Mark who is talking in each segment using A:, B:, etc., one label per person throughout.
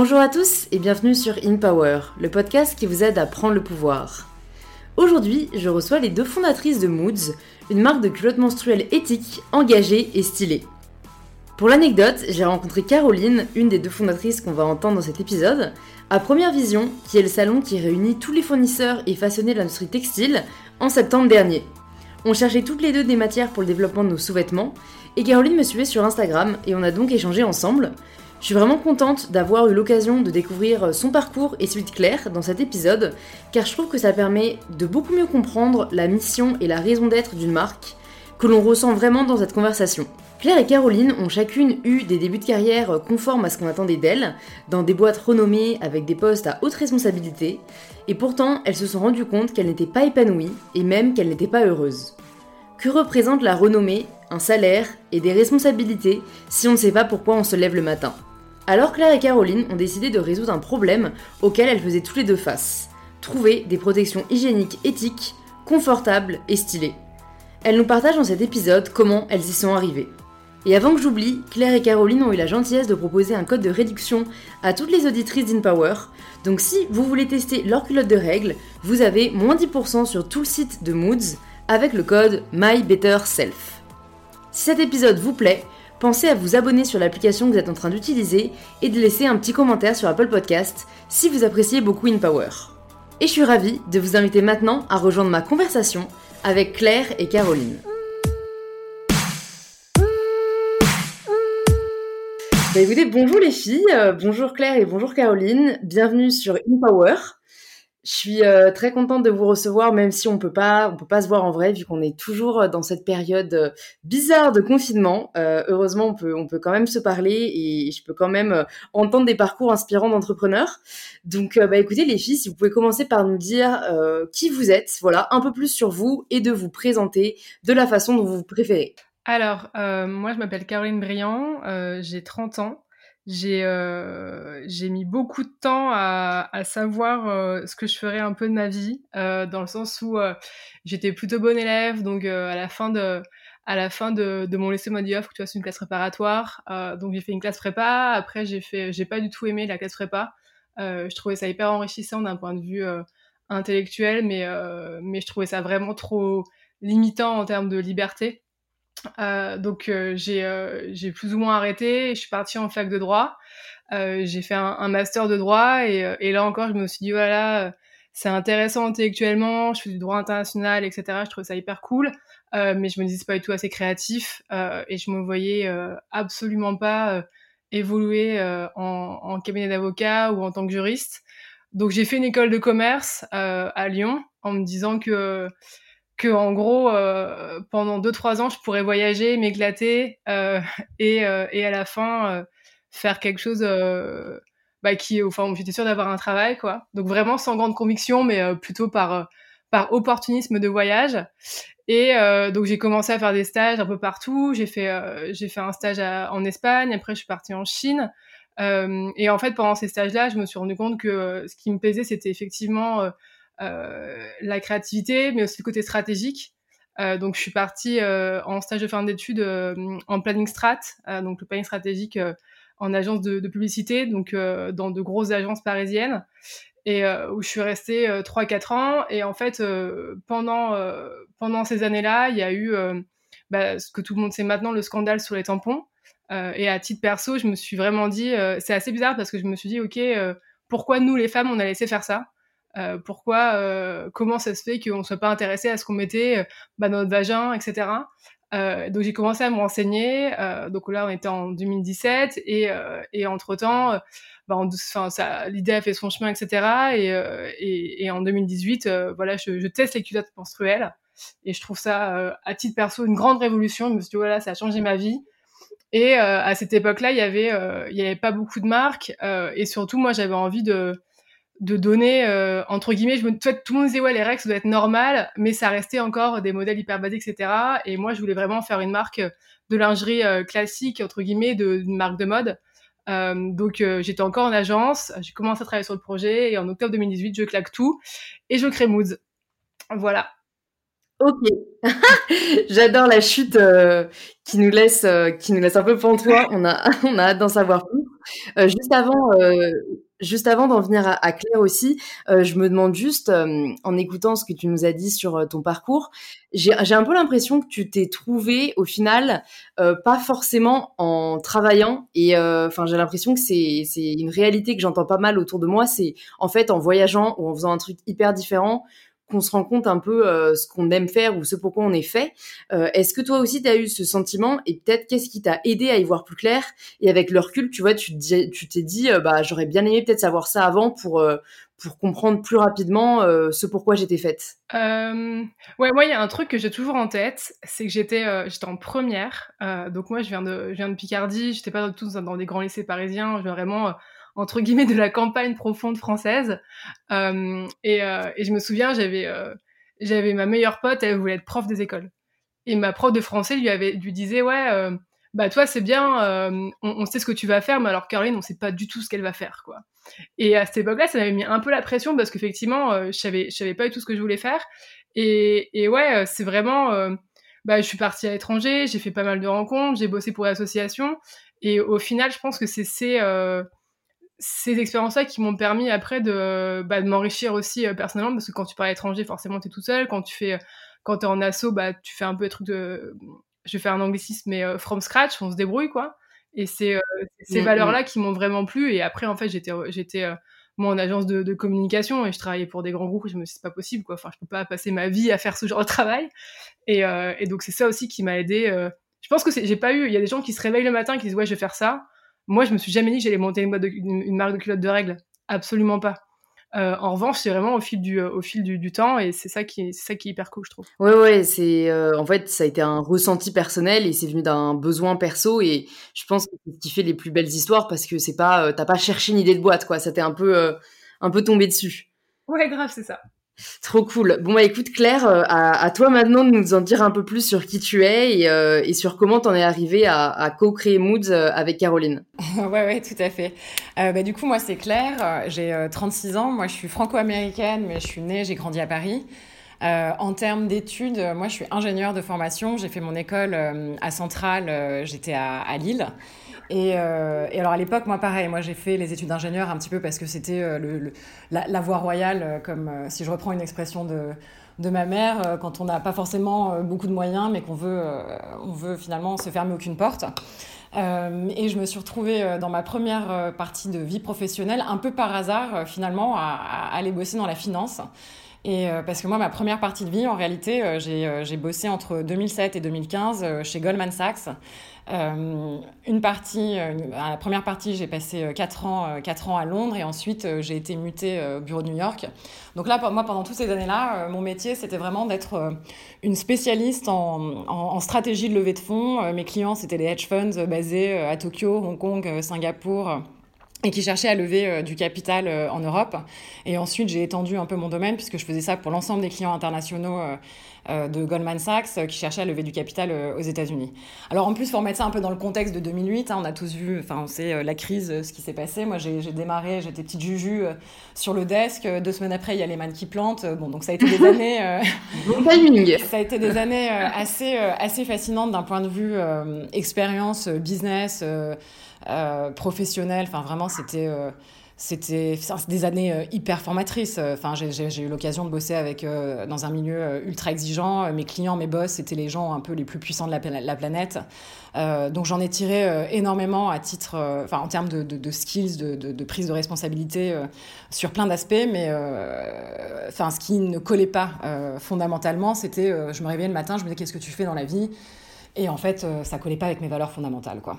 A: Bonjour à tous et bienvenue sur In Power, le podcast qui vous aide à prendre le pouvoir. Aujourd'hui, je reçois les deux fondatrices de Moods, une marque de culottes menstruelles éthique, engagée et stylée. Pour l'anecdote, j'ai rencontré Caroline, une des deux fondatrices qu'on va entendre dans cet épisode, à Première Vision, qui est le salon qui réunit tous les fournisseurs et façonnés de l'industrie textile, en septembre dernier. On cherchait toutes les deux des matières pour le développement de nos sous-vêtements, et Caroline me suivait sur Instagram et on a donc échangé ensemble. Je suis vraiment contente d'avoir eu l'occasion de découvrir son parcours et celui de Claire dans cet épisode, car je trouve que ça permet de beaucoup mieux comprendre la mission et la raison d'être d'une marque que l'on ressent vraiment dans cette conversation. Claire et Caroline ont chacune eu des débuts de carrière conformes à ce qu'on attendait d'elles, dans des boîtes renommées avec des postes à haute responsabilité, et pourtant elles se sont rendues compte qu'elles n'étaient pas épanouies et même qu'elles n'étaient pas heureuses. Que représente la renommée, un salaire et des responsabilités si on ne sait pas pourquoi on se lève le matin? Alors Claire et Caroline ont décidé de résoudre un problème auquel elles faisaient tous les deux face. Trouver des protections hygiéniques éthiques, confortables et stylées. Elles nous partagent dans cet épisode comment elles y sont arrivées. Et avant que j'oublie, Claire et Caroline ont eu la gentillesse de proposer un code de réduction à toutes les auditrices d'InPower. Donc si vous voulez tester leur culotte de règles, vous avez moins 10% sur tout le site de Moods avec le code MyBetterSelf. Si cet épisode vous plaît, pensez à vous abonner sur l'application que vous êtes en train d'utiliser et de laisser un petit commentaire sur Apple Podcast si vous appréciez beaucoup InPower. Et je suis ravie de vous inviter maintenant à rejoindre ma conversation avec Claire et Caroline. Bah écoutez, bonjour les filles, euh, bonjour Claire et bonjour Caroline, bienvenue sur InPower. Je suis euh, très contente de vous recevoir, même si on peut pas, on peut pas se voir en vrai, vu qu'on est toujours euh, dans cette période euh, bizarre de confinement. heureusement, on peut, on peut quand même se parler et je peux quand même entendre des parcours inspirants d'entrepreneurs. Donc, bah, écoutez, les filles, si vous pouvez commencer par nous dire qui vous êtes, voilà, un peu plus sur vous et de vous présenter de la façon dont vous préférez.
B: Alors, moi, je m'appelle Caroline Briand, j'ai 30 ans. J'ai euh, mis beaucoup de temps à, à savoir euh, ce que je ferais un peu de ma vie, euh, dans le sens où euh, j'étais plutôt bonne élève, donc à la fin de à la fin de, de mon lycée mode off, tu vois, c'est une classe préparatoire, donc j'ai fait une classe prépa. Après, j'ai fait, j'ai pas du tout aimé la classe prépa. je trouvais ça hyper enrichissant d'un point de vue intellectuel, mais mais je trouvais ça vraiment trop limitant en termes de liberté. Euh, donc euh, j'ai euh, plus ou moins arrêté. Je suis partie en fac de droit. j'ai fait un, un, master de droit et, et, là encore je me suis dit voilà c'est intéressant intellectuellement. Je fais du droit international etc. Je trouve ça hyper cool. mais je me dis c'est pas du tout assez créatif et je me voyais absolument pas évoluer en, en, cabinet d'avocat ou en tant que juriste. Donc j'ai fait une école de commerce à Lyon en me disant que que en gros euh, pendant deux trois ans je pourrais voyager m'éclater euh, et, euh, et à la fin euh, faire quelque chose euh, bah, qui enfin j'étais sûre d'avoir un travail quoi. Donc vraiment sans grande conviction mais plutôt par par opportunisme de voyage. Et donc j'ai commencé à faire des stages un peu partout. J'ai fait j'ai fait un stage en Espagne après je suis partie en Chine. Et en fait pendant ces stages là je me suis rendu compte que ce qui me plaisait c'était effectivement euh, la créativité, mais aussi le côté stratégique. Euh, donc, je suis partie euh, en stage de fin d'études en planning strat, donc le planning stratégique en agence de, de publicité, donc dans de grosses agences parisiennes et euh, où je suis restée euh, 3-4 ans. Et en fait, euh, pendant, pendant ces années-là, il y a eu bah, ce que tout le monde sait maintenant, le scandale sur les tampons. et à titre perso, je me suis vraiment dit, c'est assez bizarre parce que je me suis dit, ok, pourquoi nous les femmes, on a laissé faire ça? Euh, pourquoi, euh, comment ça se fait qu'on ne soit pas intéressé à ce qu'on mettait euh, bah, dans notre vagin, etc. donc j'ai commencé à me renseigner. donc là, on était en 2017 et, et entre temps, bah, l'idée a fait son chemin, etc. Et, et, et en 2018, voilà, je, je, teste les culottes menstruelles et je trouve ça, à titre perso, une grande révolution. Je me suis dit voilà, ça a changé ma vie. Et à cette époque-là, il y avait, il avait pas beaucoup de marques et surtout, moi, j'avais envie de de donner euh, entre guillemets je me tout le monde disait ouais les règles ça doit être normal mais ça restait encore des modèles hyper basiques etc et moi je voulais vraiment faire une marque de lingerie euh, classique entre guillemets de marque de mode. Euh, donc j'étais encore en agence j'ai commencé à travailler sur le projet et en octobre 2018 je claque tout et je crée Moods. Voilà.
A: Ok, j'adore la chute qui nous laisse qui nous laisse un peu pantois. On a on a hâte d'en savoir plus. juste avant, juste avant d'en venir à, Claire aussi, je me demande juste, en écoutant ce que tu nous as dit sur ton parcours, j'ai un peu l'impression que tu t'es trouvé au final pas forcément en travaillant et enfin j'ai l'impression que c'est une réalité que j'entends pas mal autour de moi, c'est en fait en voyageant ou en faisant un truc hyper différent qu'on se rend compte un peu euh, ce qu'on aime faire ou ce pourquoi on est fait. Euh, est-ce que toi aussi tu as eu ce sentiment et peut-être qu'est-ce qui t'a aidé à y voir plus clair et avec le recul, tu vois, tu t'es dit euh, bah j'aurais bien aimé peut-être savoir ça avant pour pour comprendre plus rapidement ce pourquoi j'étais faite.
B: ouais, moi il y a un truc que j'ai toujours en tête, c'est que j'étais j'étais en première, donc moi je viens de je viens de Picardie, j'étais pas tous dans des grands lycées parisiens, je viens vraiment entre guillemets de la campagne profonde française. Euh, et, euh, et, je me souviens, j'avais euh, j'avais ma meilleure pote, elle voulait être prof des écoles. Et ma prof de français lui avait lui disait ouais euh, bah toi c'est bien, on, on, sait ce que tu vas faire, mais alors Caroline on sait pas du tout ce qu'elle va faire quoi. Et à cette époque-là, ça m'avait mis un peu la pression parce qu'effectivement je savais je savais pas du tout ce que je voulais faire. Et, et ouais c'est vraiment bah, je suis partie à l'étranger, j'ai fait pas mal de rencontres, j'ai bossé pour l'association. Et au final, je pense que c'est ces, euh, ces expériences-là qui m'ont permis après de, bah, de m'enrichir aussi euh, personnellement parce que quand tu pars à l'étranger forcément t'es tout seul. Quand tu fais quand t'es en asso bah tu fais un peu des trucs de je vais faire un anglicisme mais euh, from scratch on se débrouille quoi. Et c'est euh, ces mm, valeurs là mm. qui m'ont vraiment plu. Et après en fait j'étais j'étais moi en agence de, de, communication et je travaillais pour des grands groupes. Et je me suis dit c'est pas possible quoi. Enfin je peux pas passer ma vie à faire ce genre de travail. Et, et donc c'est ça aussi qui m'a aidé je pense que j'ai pas eu il y a des gens qui se réveillent le matin et qui disent ouais je vais faire ça moi, je me suis jamais dit que j'allais monter une, marque de culottes de règles. Absolument pas. Euh, en revanche, c'est vraiment au fil du, euh, au fil du, temps et c'est ça qui est, ça qui est hyper cool, je trouve.
A: Ouais, ouais, c'est euh, en fait ça a été un ressenti personnel et c'est venu d'un besoin perso et je pense que c'est ce qui fait les plus belles histoires parce que c'est pas, t'as pas cherché une idée de boîte quoi, ça t'est un peu, un peu tombé dessus.
B: Ouais, grave, c'est ça.
A: Trop cool. Bon bah écoute Claire, euh, à, toi maintenant de nous en dire un peu plus sur qui tu es et, euh, sur comment t'en es arrivée à, co-créer Moods euh, avec Caroline.
C: ouais ouais tout à fait. bah, du coup moi c'est Claire, j'ai 36 ans, moi je suis franco-américaine mais je suis née, j'ai grandi à Paris. en termes d'études, moi je suis ingénieure de formation, j'ai fait mon école à Centrale, j'étais à, à Lille. Euh, et, alors à l'époque, moi pareil, moi j'ai fait les études d'ingénieur un petit peu parce que c'était euh, la, voie royale, euh, comme si je reprends une expression de, de ma mère, quand on n'a pas forcément beaucoup de moyens, mais qu'on veut, on veut finalement se fermer aucune porte. et je me suis retrouvée dans ma première partie de vie professionnelle, un peu par hasard finalement, à, à aller bosser dans la finance. Et parce que moi, ma première partie de vie, en réalité, j'ai bossé entre 2007 et 2015 chez Goldman Sachs. Euh, une partie, euh, la première partie, j'ai passé 4 euh, ans, 4 ans à Londres et ensuite j'ai été mutée au bureau de New York. Donc là, moi, pendant toutes ces années-là, mon métier, c'était vraiment d'être une spécialiste en, en, stratégie de levée de fonds. mes clients, c'était les hedge funds basés à Tokyo, Hong Kong, Singapour et qui cherchaient à lever du capital en Europe. Et ensuite, j'ai étendu un peu mon domaine puisque je faisais ça pour l'ensemble des clients internationaux euh, de Goldman Sachs euh, qui cherchait à lever du capital euh, aux États-Unis. Alors en plus, il faut remettre ça un peu dans le contexte de 2008. Hein, on a tous vu, enfin, on sait la crise, ce qui s'est passé. Moi, j'ai démarré, j'étais petite juju sur le desk. Deux semaines après, il y a les qui plantent. Bon, donc ça a été des années.
A: bon timing.
C: Ça a été des années assez assez fascinantes d'un point de vue expérience, business, professionnel. Enfin, vraiment, c'était c'était des années euh, hyper formatrices. Enfin, j'ai eu l'occasion de bosser avec, euh, dans un milieu euh, ultra exigeant. Mes clients, mes boss, c'était les gens un peu les plus puissants de la, planète. donc j'en ai tiré énormément à titre, en termes de, de, skills, de, de, prise de responsabilité sur plein d'aspects. Mais enfin, ce qui ne collait pas fondamentalement, c'était, je me réveillais le matin, je me disais qu'est-ce que tu fais dans la vie? Et en fait, euh, ça collait pas avec mes valeurs fondamentales. Quoi.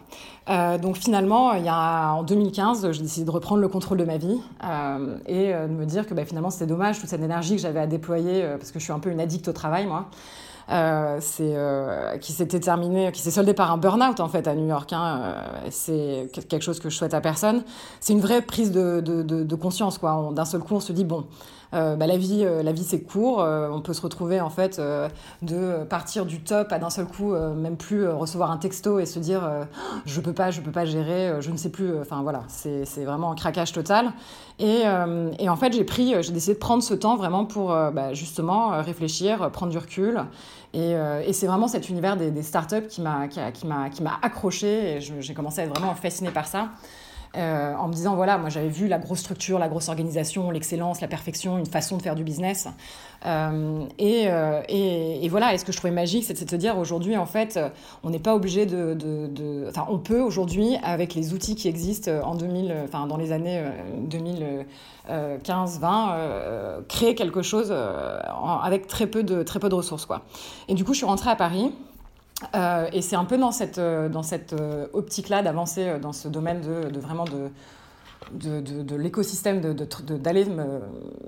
C: Euh, donc finalement, il y a, en 2015, j'ai décidé de reprendre le contrôle de ma vie euh, et de me dire que bah, finalement, c'était dommage, toute cette énergie que j'avais à déployer, parce que je suis un peu une addict au travail, moi. c'est qui s'était terminé, qui s'est soldé par un burn-out en fait à New York. Hein. c'est quelque chose que je souhaite à personne. C'est une vraie prise de, de, conscience quoi. D'un seul coup, on se dit bon, bah, la vie, euh, la vie c'est court. Euh, on peut se retrouver en fait de partir du top à d'un seul coup, même plus recevoir un texto et se dire je peux pas, je peux pas gérer, je ne sais plus. Enfin voilà, c'est vraiment un craquage total. Et, et en fait, j'ai pris, j'ai décidé de prendre ce temps vraiment pour bah, justement réfléchir, prendre du recul. Et, et c'est vraiment cet univers des, des startups qui m'a qui m'a accroché et j'ai commencé à être vraiment fascinée par ça. Euh, en me disant voilà, moi j'avais vu la grosse structure, la grosse organisation, l'excellence, la perfection, une façon de faire du business. Euh, euh, et, et, voilà, et ce que je trouvais magique, c'est de se dire aujourd'hui, en fait, on n'est pas obligé de, Enfin, on peut aujourd'hui, avec les outils qui existent en 2000, enfin, dans les années 2015-20, créer quelque chose avec très peu, de, très peu de ressources. Quoi. Et du coup, je suis rentrée à Paris. Euh, et c'est un peu dans cette, euh, dans cette euh, optique-là d'avancer dans ce domaine de, de vraiment de, de, de, de l'écosystème, d'aller me,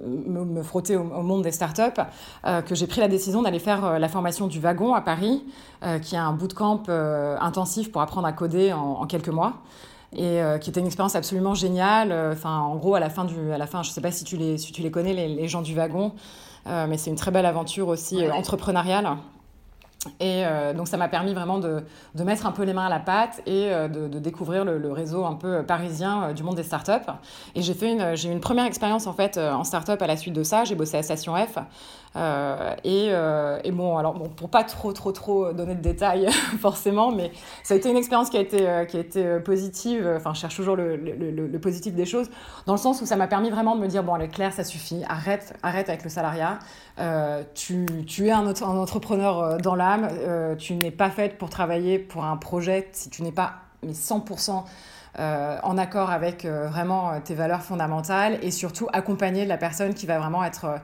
C: me, me, frotter au, monde des startups, euh, que j'ai pris la décision d'aller faire la formation du wagon à Paris, euh, qui est un bootcamp intensif pour apprendre à coder en, en quelques mois. Et qui était une expérience absolument géniale. Enfin, en gros, à la fin, du, à la fin je ne sais pas si tu les, si tu les connais, les, les gens du wagon, mais c'est une très belle aventure aussi entrepreneuriale. Et euh, donc ça m'a permis vraiment de, de, mettre un peu les mains à la pâte et euh, de, découvrir le, réseau un peu parisien euh, du monde des startups. Et j'ai fait une, j'ai eu une première expérience en fait en startup à la suite de ça. J'ai bossé à Station F. Euh, et, euh, et, bon, alors bon, pour pas trop trop trop donner de détails forcément, mais ça a été une expérience qui a été qui a été positive. Enfin, je cherche toujours le, le, le, positif des choses, dans le sens où ça m'a permis vraiment de me dire bon, allez Claire, ça suffit, arrête arrête avec le salariat. Euh, tu, tu, es un, entrepreneur dans l'âme, euh, tu n'es pas faite pour travailler pour un projet si tu n'es pas mais 100% euh, en accord avec euh, vraiment tes valeurs fondamentales et surtout accompagner la personne qui va vraiment être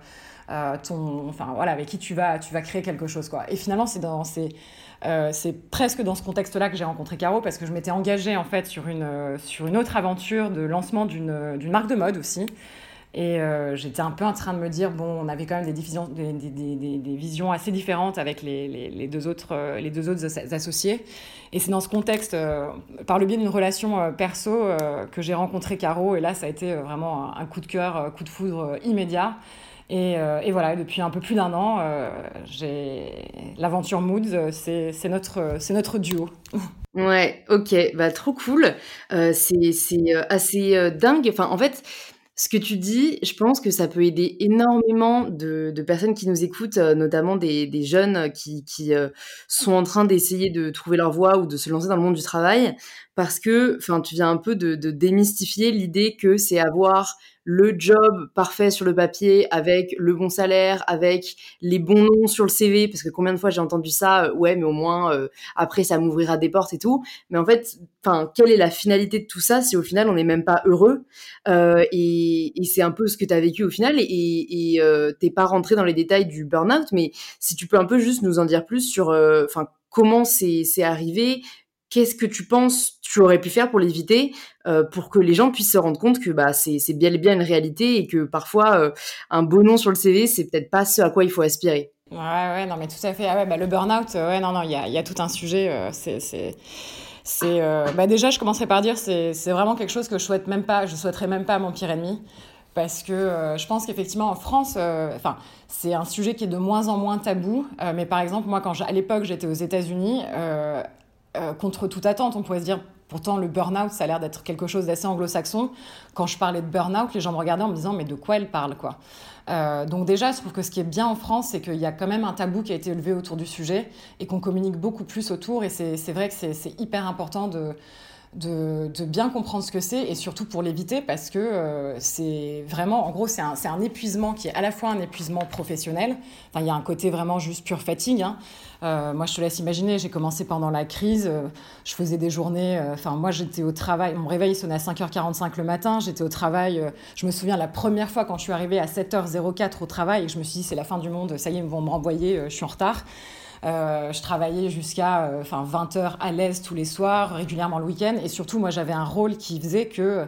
C: ton, enfin voilà, avec qui tu vas, tu vas créer quelque chose quoi. Et finalement, c'est dans ces euh, c'est presque dans ce contexte-là que j'ai rencontré Caro parce que je m'étais engagée en fait sur une, sur une autre aventure de lancement d'une marque de mode aussi. Et euh, j'étais un peu en train de me dire, bon, on avait quand même des, des, des, des, des visions assez différentes avec les, les, les, deux, autres, euh, les deux autres associés. Et c'est dans ce contexte, euh, par le biais d'une relation euh, perso, euh, que j'ai rencontré Caro. Et là, ça a été vraiment un, un coup de cœur, coup de foudre immédiat. Et, et, voilà, depuis un peu plus d'un an, l'aventure Moods, c'est notre, notre duo.
A: Ouais, ok, bah trop cool. c'est assez dingue. Enfin, en fait, ce que tu dis, je pense que ça peut aider énormément de, personnes qui nous écoutent, euh, notamment des, jeunes qui, qui euh, sont en train d'essayer de trouver leur voie ou de se lancer dans le monde du travail, parce que, tu viens un peu de démystifier l'idée que c'est avoir le job parfait sur le papier avec le bon salaire, avec les bons noms sur le CV, parce que combien de fois j'ai entendu ça, euh, ouais, mais au moins euh, après ça m'ouvrira des portes et tout. Mais en fait, enfin, quelle est la finalité de tout ça si au final on n'est même pas heureux euh, Et, et c'est un peu ce que tu as vécu au final. Et, euh, t'es pas rentré dans les détails du burn-out, mais si tu peux un peu juste nous en dire plus sur, enfin, comment c'est arrivé, qu'est-ce que tu penses tu aurais pu faire pour l'éviter, euh, pour que les gens puissent se rendre compte que bah, c'est bien et bien une réalité et que parfois euh, un beau nom sur le CV, c'est peut-être pas ce à quoi il faut aspirer.
C: Ouais, ouais, non, mais tout à fait. Ah ouais, bah, le burn-out, euh, ouais, non, non, il y a, y a, tout un sujet. Euh, c'est. C'est, bah déjà, je commencerai par dire, c'est vraiment quelque chose que je souhaite même pas, je souhaiterais même pas à mon pire ennemi parce que je pense qu'effectivement en France, c'est un sujet qui est de moins en moins tabou. Mais par exemple, moi, quand à l'époque j'étais aux États-Unis, contre toute attente, on pourrait se dire Pourtant, le burn-out, ça a l'air d'être quelque chose d'assez anglo-saxon. Quand je parlais de burn-out, les gens me regardaient en me disant Mais de quoi elle parle quoi? Euh, Donc, déjà, je trouve que ce qui est bien en France, c'est qu'il y a quand même un tabou qui a été élevé autour du sujet et qu'on communique beaucoup plus autour. Et c'est vrai que c'est hyper important de. De, bien comprendre ce que c'est et surtout pour l'éviter parce que euh, c'est vraiment, en gros, c'est un, un, épuisement qui est à la fois un épuisement professionnel. Enfin, il y a un côté vraiment juste pure fatigue. Hein. Euh, moi, je te laisse imaginer, j'ai commencé pendant la crise, euh, je faisais des journées, enfin, moi, j'étais au travail, mon réveil sonnait à 5h45 le matin, j'étais au travail, je me souviens la première fois quand je suis arrivée à 7h04 au travail et je me suis dit, c'est la fin du monde, ça y est, ils vont me renvoyer, je suis en retard. Euh, je travaillais jusqu'à enfin 20 heures à l'aise tous les soirs, régulièrement le week-end. Et surtout, moi, j'avais un rôle qui faisait que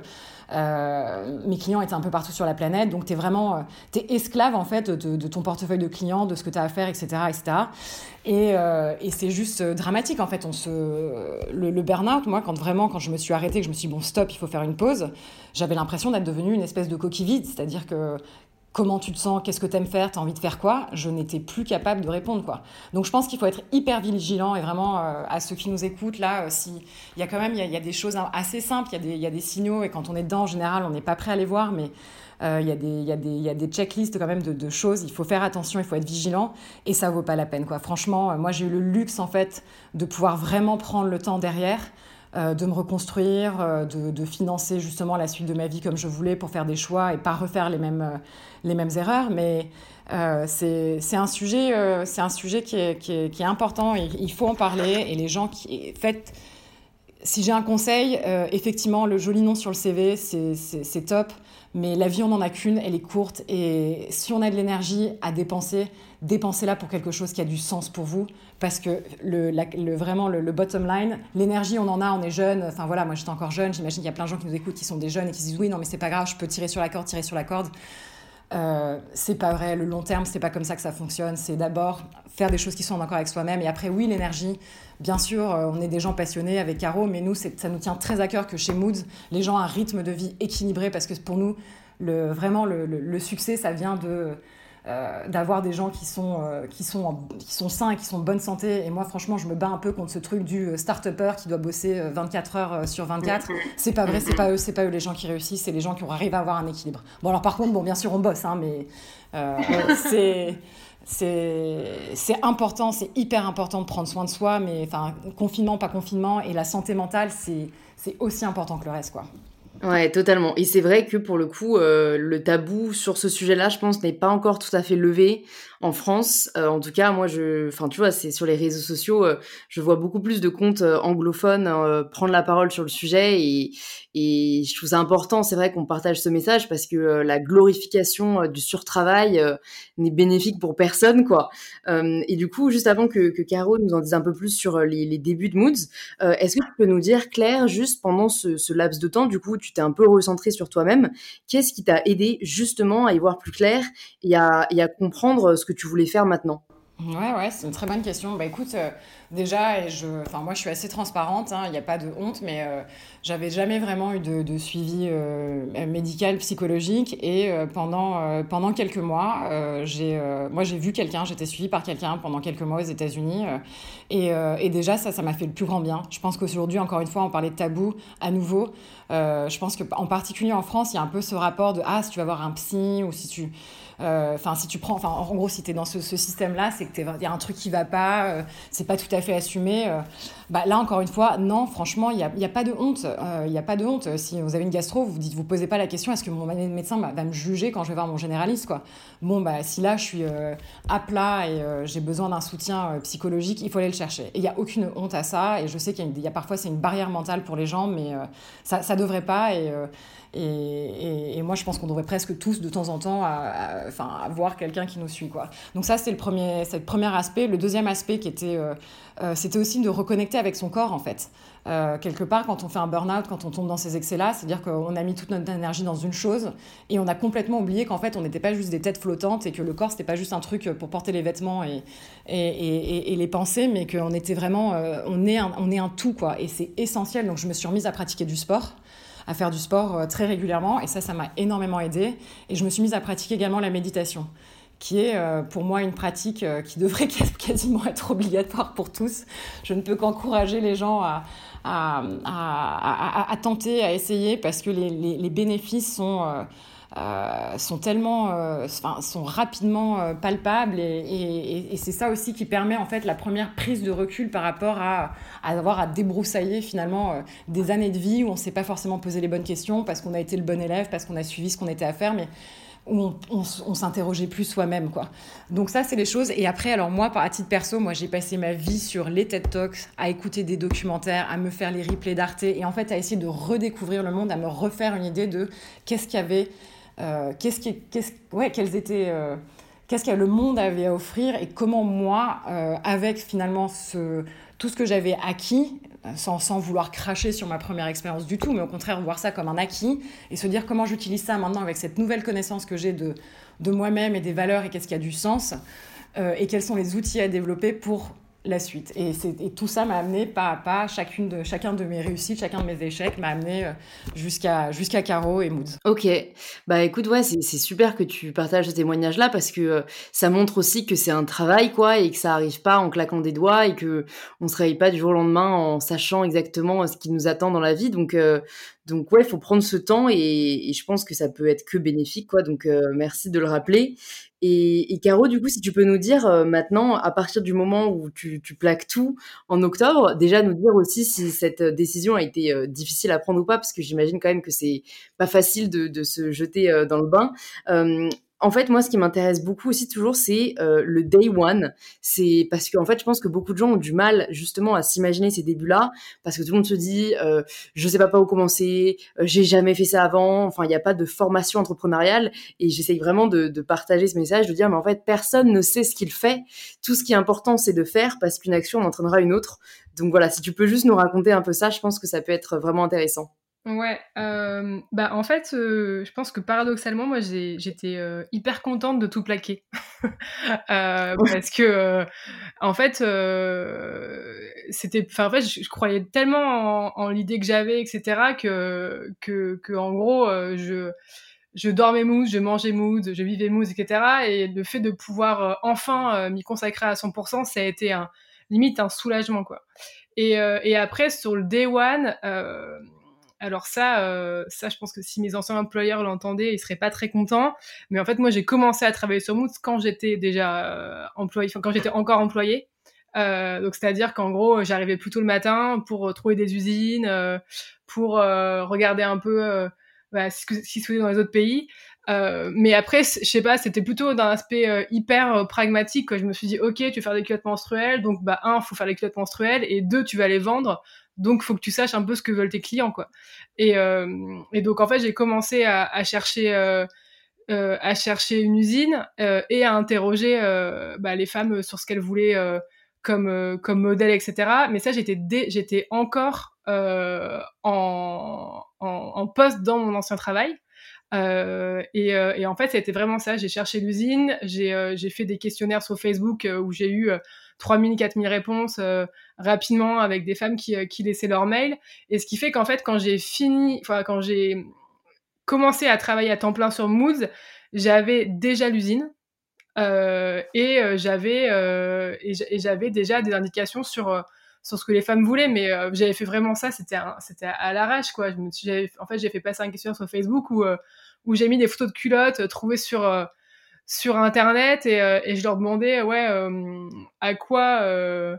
C: euh, mes clients étaient un peu partout sur la planète. Donc, tu es vraiment es esclave, en fait, de, ton portefeuille de clients, de ce que tu as à faire, etc. etc. Et, euh, c'est juste dramatique, en fait. Le, le burn-out, moi, quand vraiment, quand je me suis arrêtée, que je me suis dit, bon, stop, il faut faire une pause, j'avais l'impression d'être devenue une espèce de coquille vide. C'est-à-dire que comment tu te sens, qu'est-ce que tu aimes faire, tu as envie de faire quoi, je n'étais plus capable de répondre. quoi. Donc je pense qu'il faut être hyper vigilant et vraiment euh, à ceux qui nous écoutent, là, euh, y a quand même il y a, des choses assez simples, il y, a des, il y a des signaux et quand on est dedans, en général, on n'est pas prêt à les voir, mais euh, il, y a des, il, y a des, il y a des checklists quand même de, de, choses, il faut faire attention, il faut être vigilant et ça vaut pas la peine. quoi. Franchement, moi j'ai eu le luxe en fait de pouvoir vraiment prendre le temps derrière de me reconstruire, de, financer justement la suite de ma vie comme je voulais pour faire des choix et pas refaire les mêmes, les mêmes erreurs. Mais c'est un sujet, un sujet qui est, qui est, qui est important et il faut en parler. Et les gens qui... Faites, si j'ai un conseil, effectivement, le joli nom sur le CV, c'est top. Mais la vie, on n'en a qu'une, elle est courte. Et si on a de l'énergie à dépenser, dépensez-la pour quelque chose qui a du sens pour vous. Parce que le, vraiment, le, bottom line, l'énergie, on en a, on est jeune. Enfin voilà, moi j'étais encore jeune. J'imagine qu'il y a plein de gens qui nous écoutent qui sont des jeunes et qui se disent oui, non, mais c'est pas grave, je peux tirer sur la corde, tirer sur la corde. Euh, c'est pas vrai, le long terme, c'est pas comme ça que ça fonctionne. C'est d'abord faire des choses qui sont en accord avec soi-même. Et après, oui, l'énergie, bien sûr, euh, on est des gens passionnés avec Caro, mais nous, ça nous tient très à cœur que chez Moods, les gens aient un rythme de vie équilibré parce que pour nous, le, vraiment, le succès, ça vient de euh, d'avoir des gens qui sont, euh, qui, sont qui sont sains et qui sont en bonne santé. Et moi, franchement, je me bats un peu contre ce truc du euh, start-upper qui doit bosser 24 heures sur 24. C'est pas vrai, c'est pas eux, c'est pas eux les gens qui réussissent, c'est les gens qui arrivent à avoir un équilibre. Bon, alors par contre, bon, bien sûr, on bosse, hein, mais c'est c'est important, c'est hyper important de prendre soin de soi, mais enfin, confinement, pas confinement, et la santé mentale, c'est aussi important que le reste, quoi.
A: Ouais, totalement. Et c'est vrai que pour le coup, euh, le tabou sur ce sujet-là, je pense, n'est pas encore tout à fait levé en France. Euh, en tout cas, moi, je, enfin, tu vois, c'est sur les réseaux sociaux, euh, je vois beaucoup plus de comptes anglophones prendre la parole sur le sujet et, et je trouve ça important. C'est vrai qu'on partage ce message parce que la glorification du surtravail n'est bénéfique pour personne, quoi. et du coup, juste avant que, que Caro nous en dise un peu plus sur les, les débuts de Moods, est-ce que tu peux nous dire, Claire, juste pendant ce, ce laps de temps, du coup, tu t'es un peu recentré sur toi-même. Qu'est-ce qui t'a aidé justement à y voir plus clair et à, et à comprendre ce que tu voulais faire maintenant
C: Ouais, ouais, c'est une très bonne question. Bah écoute, euh, déjà, et je, moi je suis assez transparente, hein, il n'y a pas de honte, mais euh, j'avais jamais vraiment eu de, suivi euh, médical, psychologique, et pendant pendant quelques mois, j'ai, moi j'ai vu quelqu'un, j'étais suivie par quelqu'un pendant quelques mois aux États-Unis, et, déjà ça, ça m'a fait le plus grand bien. Je pense qu'aujourd'hui, encore une fois, on parlait de tabou à nouveau. je pense que en particulier en France, il y a un peu ce rapport de ah si tu vas voir un psy ou si tu euh, enfin, si tu prends, enfin, en gros, si tu es dans ce, système-là, c'est qu'il y a un truc qui va pas, euh, c'est pas tout à fait assumé. Euh. bah, là, encore une fois, non, franchement, il n'y a, a, pas de honte. Il n'y a pas de honte. Si vous avez une gastro, vous ne vous posez pas la question est-ce que mon médecin va me juger quand je vais voir mon généraliste quoi? Bon, bah, si là, je suis à plat et j'ai besoin d'un soutien psychologique, il faut aller le chercher. Et il n'y a aucune honte à ça. Et je sais qu'il y, a parfois, c'est une barrière mentale pour les gens, mais ça ne devrait pas. Et, moi, je pense qu'on devrait presque tous, de temps en temps, enfin, avoir quelqu'un qui nous suit. Quoi. Donc ça, c'est le premier, le premier aspect. Le deuxième aspect, qui était, euh, euh, c'était aussi de reconnecter avec son corps, en fait. Euh, quelque part, quand on fait un burn-out, quand on tombe dans ces excès-là, c'est-à-dire qu'on a mis toute notre énergie dans une chose et on a complètement oublié qu'en fait, on n'était pas juste des têtes flottantes et que le corps, c'était pas juste un truc pour porter les vêtements et, et, et, les pensées, mais qu'on était vraiment, on, est un, on est un tout, quoi. Et c'est essentiel. Donc, je me suis remise à pratiquer du sport à faire du sport euh, très régulièrement et ça, ça m'a énormément aidé. Et je me suis mise à pratiquer également la méditation qui est euh, pour moi une pratique euh, qui devrait quasiment être obligatoire pour tous. Je ne peux qu'encourager les gens à, tenter, à essayer, parce que les bénéfices sont, euh, sont tellement, euh, sont rapidement euh, palpables et, c'est ça aussi qui permet en fait la première prise de recul par rapport à, avoir à débroussailler finalement des années de vie où on ne s'est pas forcément posé les bonnes questions parce qu'on a été le bon élève, parce qu'on a suivi ce qu'on était à faire, mais où on, on, s'interrogeait plus soi-même quoi. Donc ça c'est les choses et après alors moi à titre perso moi j'ai passé ma vie sur les TED Talks à écouter des documentaires à me faire les replays d'Arte et en fait à essayer de redécouvrir le monde à me refaire une idée de qu'est-ce qu'il y avait euh, qu'est-ce qui, ouais, quels étaient, euh, qu'est-ce que le monde avait à offrir et comment moi, euh, avec finalement tout ce que j'avais acquis, sans, sans, vouloir cracher sur ma première expérience du tout, mais au contraire voir ça comme un acquis et se dire comment j'utilise ça maintenant avec cette nouvelle connaissance que j'ai de, de moi-même et des valeurs et qu'est-ce qui a du sens et quels sont les outils à développer pour la suite. Et, et tout ça m'a amené pas à pas, chacune de, chacun de mes réussites, chacun de mes échecs m'a amené euh, jusqu'à jusqu'à Caro et Moods.
A: Ok, bah écoute, ouais, c'est super que tu partages ce témoignage-là parce que euh, ça montre aussi que c'est un travail, quoi, et que ça arrive pas en claquant des doigts et que on se réveille pas du jour au lendemain en sachant exactement euh, ce qui nous attend dans la vie. Donc, Donc ouais, il faut prendre ce temps et, je pense que ça peut être que bénéfique, quoi. Donc merci de le rappeler. Et, Caro, du coup, si tu peux nous dire euh, maintenant, à partir du moment où tu, tu, plaques tout en octobre, déjà nous dire aussi si cette décision a été euh, difficile à prendre ou pas, parce que j'imagine quand même que c'est pas facile de, de se jeter euh, dans le bain en fait, moi, ce qui m'intéresse beaucoup aussi toujours, c'est euh, le day one. C'est parce qu'en en fait, je pense que beaucoup de gens ont du mal justement à s'imaginer ces débuts-là, parce que tout le monde se dit, euh, je sais pas par où commencer, euh, j'ai jamais fait ça avant. Enfin, il n'y a pas de formation entrepreneuriale, et j'essaye vraiment de, de, partager ce message, de dire, mais en fait, personne ne sait ce qu'il fait. Tout ce qui est important, c'est de faire, parce qu'une action en entraînera une autre. Donc voilà, si tu peux juste nous raconter un peu ça, je pense que ça peut être vraiment intéressant.
B: Ouais, euh, bah en fait, euh, je pense que paradoxalement, moi j'étais euh, hyper contente de tout plaquer. parce que, en fait, c'était. Enfin, en fait, je, croyais tellement en, l'idée que j'avais, etc., que, que, que, en gros, je, je dormais mousse, je mangeais mousse, je vivais mousse, etc. Et le fait de pouvoir enfin m'y consacrer à 100%, ça a été un, limite un soulagement, quoi. Et, et après, sur le day one, alors ça, euh, ça, je pense que si mes anciens employeurs l'entendaient, ils seraient pas très contents. Mais en fait, moi, j'ai commencé à travailler sur Moods quand j'étais déjà euh, employé, quand j'étais encore employé. Euh, donc c'est-à-dire qu'en gros, j'arrivais plutôt le matin pour trouver des usines, pour regarder un peu bah, ce, qui se faisait dans les autres pays. mais après, je sais pas, c'était plutôt d'un aspect hyper pragmatique. Je me suis dit, ok, tu veux faire des culottes menstruelles, donc bah un, faut faire les culottes menstruelles, et deux, tu vas les vendre. Donc, faut que tu saches un peu ce que veulent tes clients, quoi. Et, euh, donc, en fait, j'ai commencé à, chercher, euh, euh, à chercher une usine et à interroger bah, les femmes sur ce qu'elles voulaient comme comme modèle, etc. Mais ça, j'étais j'étais encore en, en, poste dans mon ancien travail. Et, et, en fait, c'était vraiment ça. J'ai cherché l'usine, j'ai fait des questionnaires sur Facebook où j'ai eu 3000, 4000 réponses euh, rapidement avec des femmes qui, euh, qui laissaient leur mail. Et ce qui fait qu'en fait, quand j'ai fini, enfin, quand j'ai commencé à travailler à temps plein sur Moods, j'avais déjà l'usine. Euh, et j'avais et j'avais déjà des indications sur sur ce que les femmes voulaient mais j'avais fait vraiment ça c'était c'était à l'arrache quoi. En fait j'ai fait passer un questionnaire sur Facebook où où j'ai mis des photos de culottes trouvées sur sur internet et, euh, je leur demandais ouais euh, à quoi euh,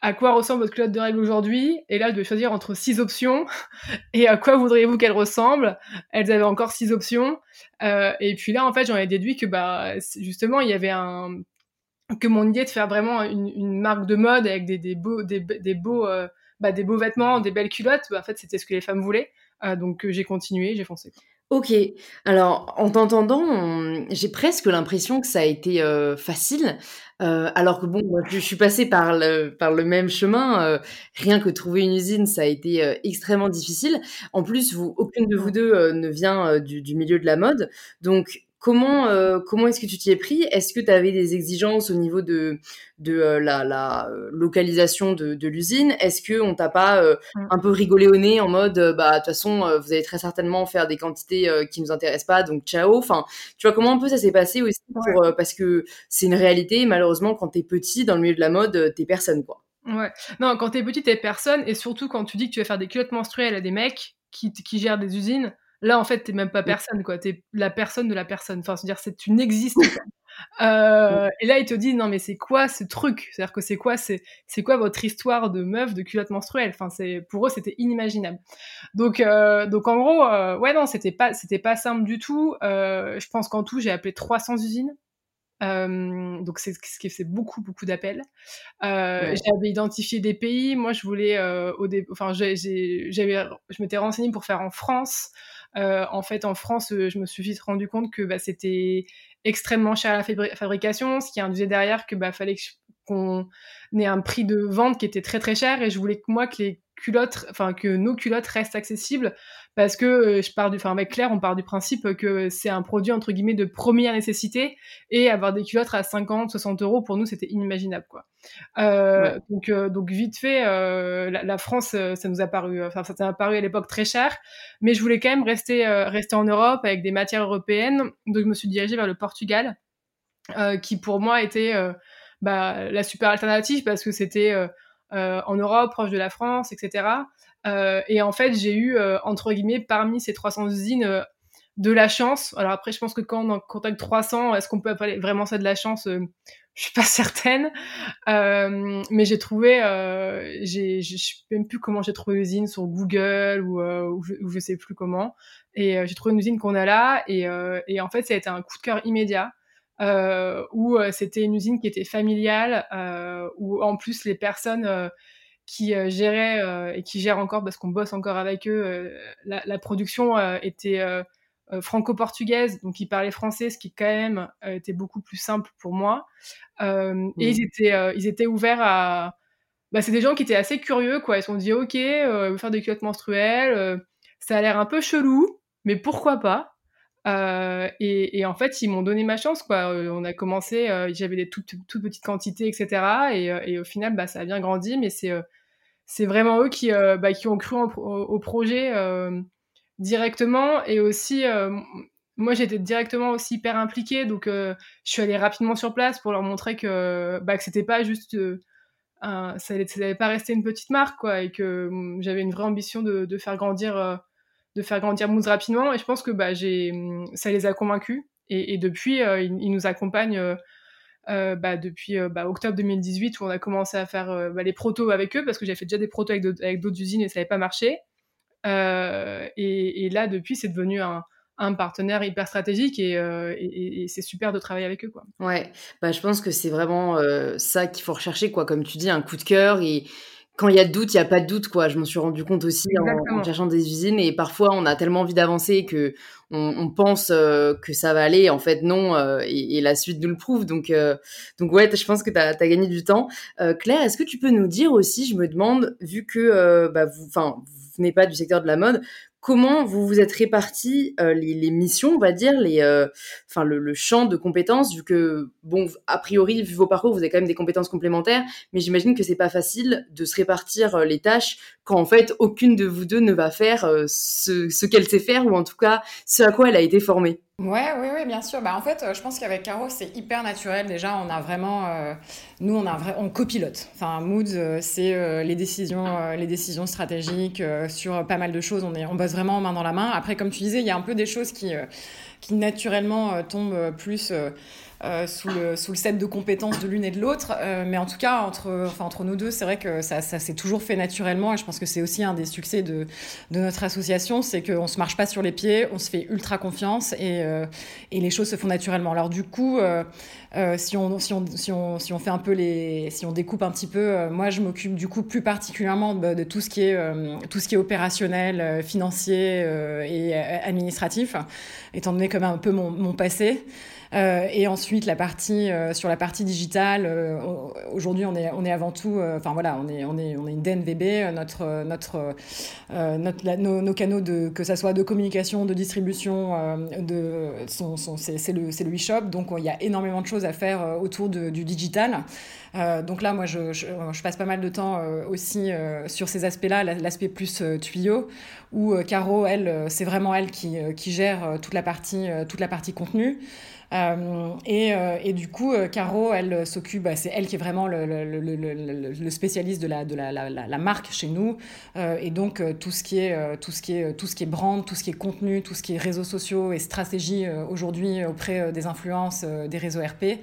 B: à quoi ressemble votre culotte de règle aujourd'hui? Et là je devais choisir entre six options et à quoi voudriez-vous qu'elle ressemble? Elles avaient encore six options. Et puis là en fait j'en ai déduit que bah justement il y avait un que mon idée de faire vraiment une, une marque de mode avec des, des beaux des, des beaux bah, des beaux vêtements des belles culottes bah, en fait c'était ce que les femmes voulaient. Donc j'ai continué j'ai foncé
A: Ok, alors en t'entendant, j'ai presque l'impression que ça a été euh, facile, euh, alors que bon, moi, je, suis passée par le, par le même chemin. euh, rien que trouver une usine, ça a été euh, extrêmement difficile. En plus, vous, aucune de vous deux ne vient du, du milieu de la mode, donc Comment, euh, comment est-ce que tu t'y es pris? Est-ce que tu avais des exigences au niveau de, de euh, la, la, euh, localisation de, de l'usine? Est-ce qu'on t'a pas mmh. un peu rigolé au nez en mode, bah de toute façon, vous allez très certainement faire des quantités qui nous intéressent pas, donc ciao? Enfin, tu vois comment un peu ça s'est passé aussi pour, parce que c'est une réalité. Malheureusement, quand t'es petit dans le milieu de la mode, t'es personne quoi.
B: Ouais. Non, quand t'es petit, t'es personne, et surtout quand tu dis que tu vas faire des culottes menstruelles à des mecs qui, qui gèrent des usines Là, en fait, t'es même pas personne, quoi. T'es la personne de la personne. Enfin, c'est-à-dire, c'est tu n'existes pas. Euh, et là, il te dit non, mais c'est quoi ce truc? C'est-à-dire que c'est quoi, c'est c'est quoi votre histoire de meuf de culotte menstruelle? Enfin, c'est pour eux, c'était inimaginable. Donc, euh, donc en gros, euh, ouais, non, c'était pas c'était pas simple du tout. je pense qu'en tout, j'ai appelé 300 usines. donc c'est ce qui fait beaucoup beaucoup d'appels. J'avais identifié des pays. Moi, je voulais, au enfin, j'avais, je m'étais renseignée pour faire en France. Euh, en fait, en France, euh, je me suis vite rendu compte que bah, c'était extrêmement cher à la fabrication, ce qui induisait derrière que bah, fallait qu'on ait un prix de vente qui était très très cher et je voulais que moi que les culottes, enfin que nos culottes restent accessibles. Parce que euh, je pars du, enfin avec Claire, on part du principe que c'est un produit entre guillemets de première nécessité. Et avoir des culottes à 50, 60 euros pour nous c'était inimaginable quoi. Euh, donc euh, donc vite fait, la, France ça nous a paru, enfin ça nous a paru à l'époque très cher, mais je voulais quand même rester rester en Europe avec des matières européennes, donc je me suis dirigée vers le Portugal, qui pour moi était bah, la super alternative parce que c'était en Europe, proche de la France, etc. et en fait, j'ai eu, entre guillemets, parmi ces 300 usines, de la chance. Alors après, je pense que quand on en contacte 300, est-ce qu'on peut appeler vraiment ça de la chance? Je suis pas certaine. mais j'ai trouvé, j'ai, je sais même plus comment j'ai trouvé l'usine sur Google ou, ou, je, ou, je, sais plus comment. Et j'ai trouvé une usine qu'on a là. Et, et en fait, ça a été un coup de cœur immédiat euh, où euh, c'était une usine qui était familiale, euh, où en plus les personnes qui géraient et qui gèrent encore, parce qu'on bosse encore avec eux, la, la, production était franco-portugaise, donc ils parlaient français, ce qui quand même était beaucoup plus simple pour moi. Mmh. Et ils étaient, ils étaient ouverts à... Bah, c'est des gens qui étaient assez curieux, quoi. Ils se sont dit, ok, euh, faire des culottes menstruelles, ça a l'air un peu chelou, mais pourquoi pas? Euh, et, en fait, ils m'ont donné ma chance, quoi. Euh, on a commencé, euh, j'avais des toutes, toutes, petites quantités, etc. Et, au final, bah, ça a bien grandi, mais c'est c'est vraiment eux qui, bah, qui ont cru au, projet directement. Et aussi, moi, j'étais directement aussi hyper impliquée, donc je suis allée rapidement sur place pour leur montrer que, bah, que c'était pas juste un, ça n'allait pas rester une petite marque, quoi, et que hum, j'avais une vraie ambition de, de faire grandir de faire grandir Moose rapidement. Et je pense que bah, j'ai, ça les a convaincus. Et, depuis, euh, ils, nous accompagnent euh, euh, bah, depuis bah, octobre 2018 où on a commencé à faire bah, les protos avec eux parce que j'ai fait déjà des protos avec d'autres, usines et ça n'avait pas marché. Et, là, depuis, c'est devenu un, partenaire hyper stratégique et, c'est super de travailler avec eux. Quoi.
A: Ouais, bah, je pense que c'est vraiment ça qu'il faut rechercher, quoi. comme tu dis, un coup de cœur. Quand il y a de doute, il n'y a pas de doute, quoi. Je m'en suis rendu compte aussi en, cherchant des usines. Et parfois, on a tellement envie d'avancer que on, pense euh, que ça va aller. En fait, non. Euh, et, la suite nous le prouve. Donc, euh, donc ouais, je pense que tu as, gagné du temps. Claire, est-ce que tu peux nous dire aussi, je me demande, vu que bah, vous, enfin, vous venez pas du secteur de la mode, comment vous vous êtes répartis euh, les, missions, on va dire, les, euh, enfin le, champ de compétences, vu que bon, a priori, vu vos parcours, vous avez quand même des compétences complémentaires, mais j'imagine que c'est pas facile de se répartir euh, les tâches quand en fait aucune de vous deux ne va faire ce, ce qu'elle sait faire ou en tout cas ce à quoi elle a été formée.
C: Ouais, oui, oui, bien sûr. Bah, en fait, je pense qu'avec Caro, c'est hyper naturel. Déjà, on a vraiment, nous, on a vrai, on copilote. Enfin, Moods, c'est les décisions, les décisions stratégiques sur pas mal de choses. On est, on bosse vraiment main dans la main. Après, comme tu disais, il y a un peu des choses qui, qui naturellement tombent plus euh, sous, le, sous le set de compétences de l'une et de l'autre. Euh, mais en tout cas, entre, enfin, entre nous deux, c'est vrai que ça, ça s'est toujours fait naturellement. Et je pense que c'est aussi un des succès de, de notre association, c'est qu'on se marche pas sur les pieds, on se fait ultra confiance et, euh, et les choses se font naturellement. Alors du coup, si, on, si, on, si, on, si on fait un peu les, si on découpe un petit peu, moi je m'occupe du coup plus particulièrement de, tout ce qui est, tout ce qui est opérationnel, financier et administratif, étant donné comme un peu mon, mon passé. Euh, et ensuite, la partie, euh, sur la partie digitale, euh, aujourd'hui, on est, on est avant tout, enfin voilà, on est, on, est, on est une DNVB, notre, notre, notre nos, canaux, de, que ce soit de communication, de distribution, de, sont, sont, c'est le, e-shop, donc il y a énormément de choses à faire autour du digital. donc là, moi, je, je, je, passe pas mal de temps aussi sur ces aspects-là, l'aspect plus tuyau, où Caro, elle, c'est vraiment elle qui, qui gère toute la partie, toute la partie contenu. Euh, et, euh, et, du coup, euh, Caro, elle s'occupe, bah, c'est elle qui est vraiment le, le, le, le, spécialiste de, la, de la, la, marque chez nous. et donc, tout, ce qui est, tout, ce qui est, tout ce qui est brand, tout ce qui est contenu, tout ce qui est réseaux sociaux et stratégie aujourd'hui auprès des influences, des réseaux RP,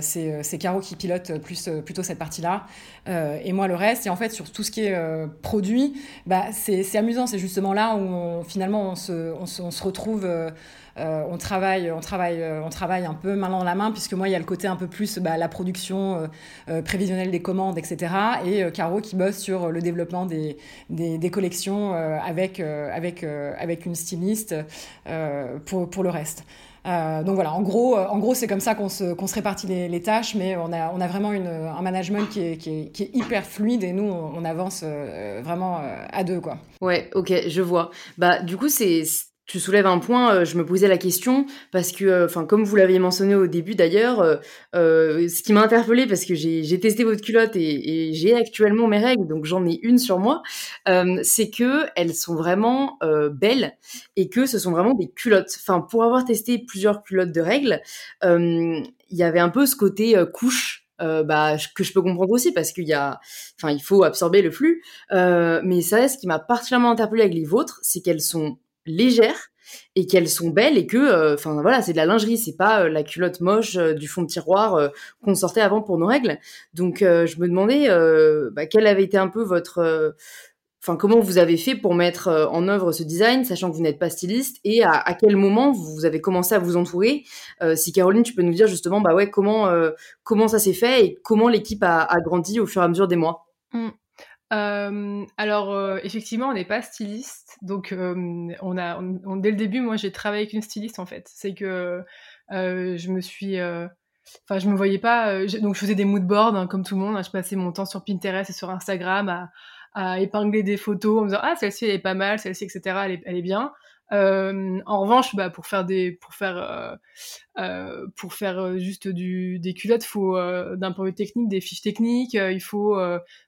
C: c'est Caro qui pilote plus, plutôt cette partie-là. et moi, le reste. Et en fait, sur tout ce qui est produit, bah, c'est amusant. C'est justement là où finalement on se, on se, on se retrouve. Euh, on, travaille, on, travaille, euh, on travaille un peu main dans la main, puisque moi, il y a le côté un peu plus bah, la production euh, prévisionnelle des commandes, etc. Et Caro qui bosse sur le développement des, des, collections avec, avec, avec une styliste pour, pour le reste. donc voilà, en gros, en gros c'est comme ça qu'on se, se répartit les, tâches, mais on a, on a vraiment une, un management qui est, qui, est, hyper fluide et nous, on, on avance vraiment à deux. Quoi.
A: Ouais, ok, je vois. Bah, du coup, c'est tu soulèves un point, euh, je me posais la question parce que, euh, enfin, comme vous l'aviez mentionné au début d'ailleurs, euh, ce qui m'a interpellé parce que j'ai testé votre culotte et, j'ai actuellement mes règles, donc j'en ai une sur moi, c'est que elles sont vraiment belles et que ce sont vraiment des culottes. Enfin, pour avoir testé plusieurs culottes de règles, il y avait un peu ce côté couche bah, que je peux comprendre aussi parce qu'il y a, enfin, il faut absorber le flux. mais ça, ce qui m'a particulièrement interpellée avec les vôtres, c'est qu'elles sont légères et qu'elles sont belles et que, enfin voilà, c'est de la lingerie, c'est pas la culotte moche du fond de tiroir qu'on sortait avant pour nos règles. Donc je me demandais bah, quel avait été un peu votre Enfin, comment vous avez fait pour mettre euh, en œuvre ce design, sachant que vous n'êtes pas styliste, et à, quel moment vous avez commencé à vous entourer? Euh, Si Caroline, tu peux nous dire justement, bah ouais, comment euh, comment ça s'est fait et comment l'équipe a, grandi au fur et à mesure des mois?
B: Mmh. alors effectivement, on n'est pas styliste, donc on a dès le début, moi j'ai travaillé avec une styliste en fait. C'est que je me suis Enfin, je me voyais pas. donc, je faisais des moodboards hein, comme tout le monde. Hein. je passais mon temps sur Pinterest et sur Instagram à, épingler des photos en me disant ah celle-ci elle est pas mal, celle-ci etc. Elle est bien. Euh, en revanche, bah, pour faire des, pour faire, euh, euh, pour faire euh, juste du, des culottes, faut euh, d'un point de vue technique des fiches techniques, euh, il faut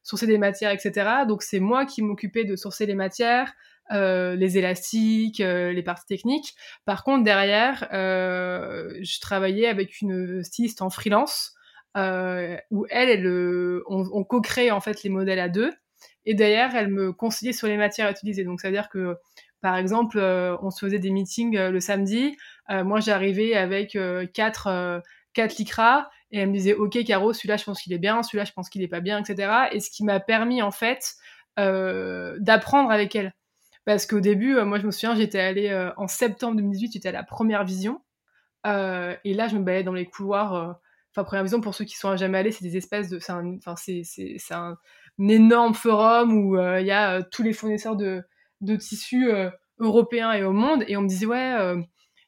B: sourcer des matières, etc. Donc c'est moi qui m'occupais de sourcer les matières, les élastiques, les parties techniques. Par contre derrière, je travaillais avec une styliste en freelance où elle, elle, on, on co-crée en fait les modèles à deux. Et derrière, elle me conseillait sur les matières à utiliser. Donc, c'est-à-dire que, par exemple, euh, on se faisait des meetings euh, le samedi. Euh, moi, j'arrivais avec quatre, quatre licras et elle me disait, OK, Caro, celui-là, je pense qu'il est bien, celui-là, je pense qu'il est pas bien, etc. Et ce qui m'a permis, en fait, d'apprendre avec elle. Parce qu'au début, moi, je me souviens, j'étais allée en septembre 2018, j'étais à la première vision. et là, je me baladais dans les couloirs. Enfin, première vision, pour ceux qui sont jamais allés, c'est des espèces de. C'est un, un énorme forum où il y a tous les fournisseurs de, de tissus euh, européens et au monde. Et on me disait, ouais,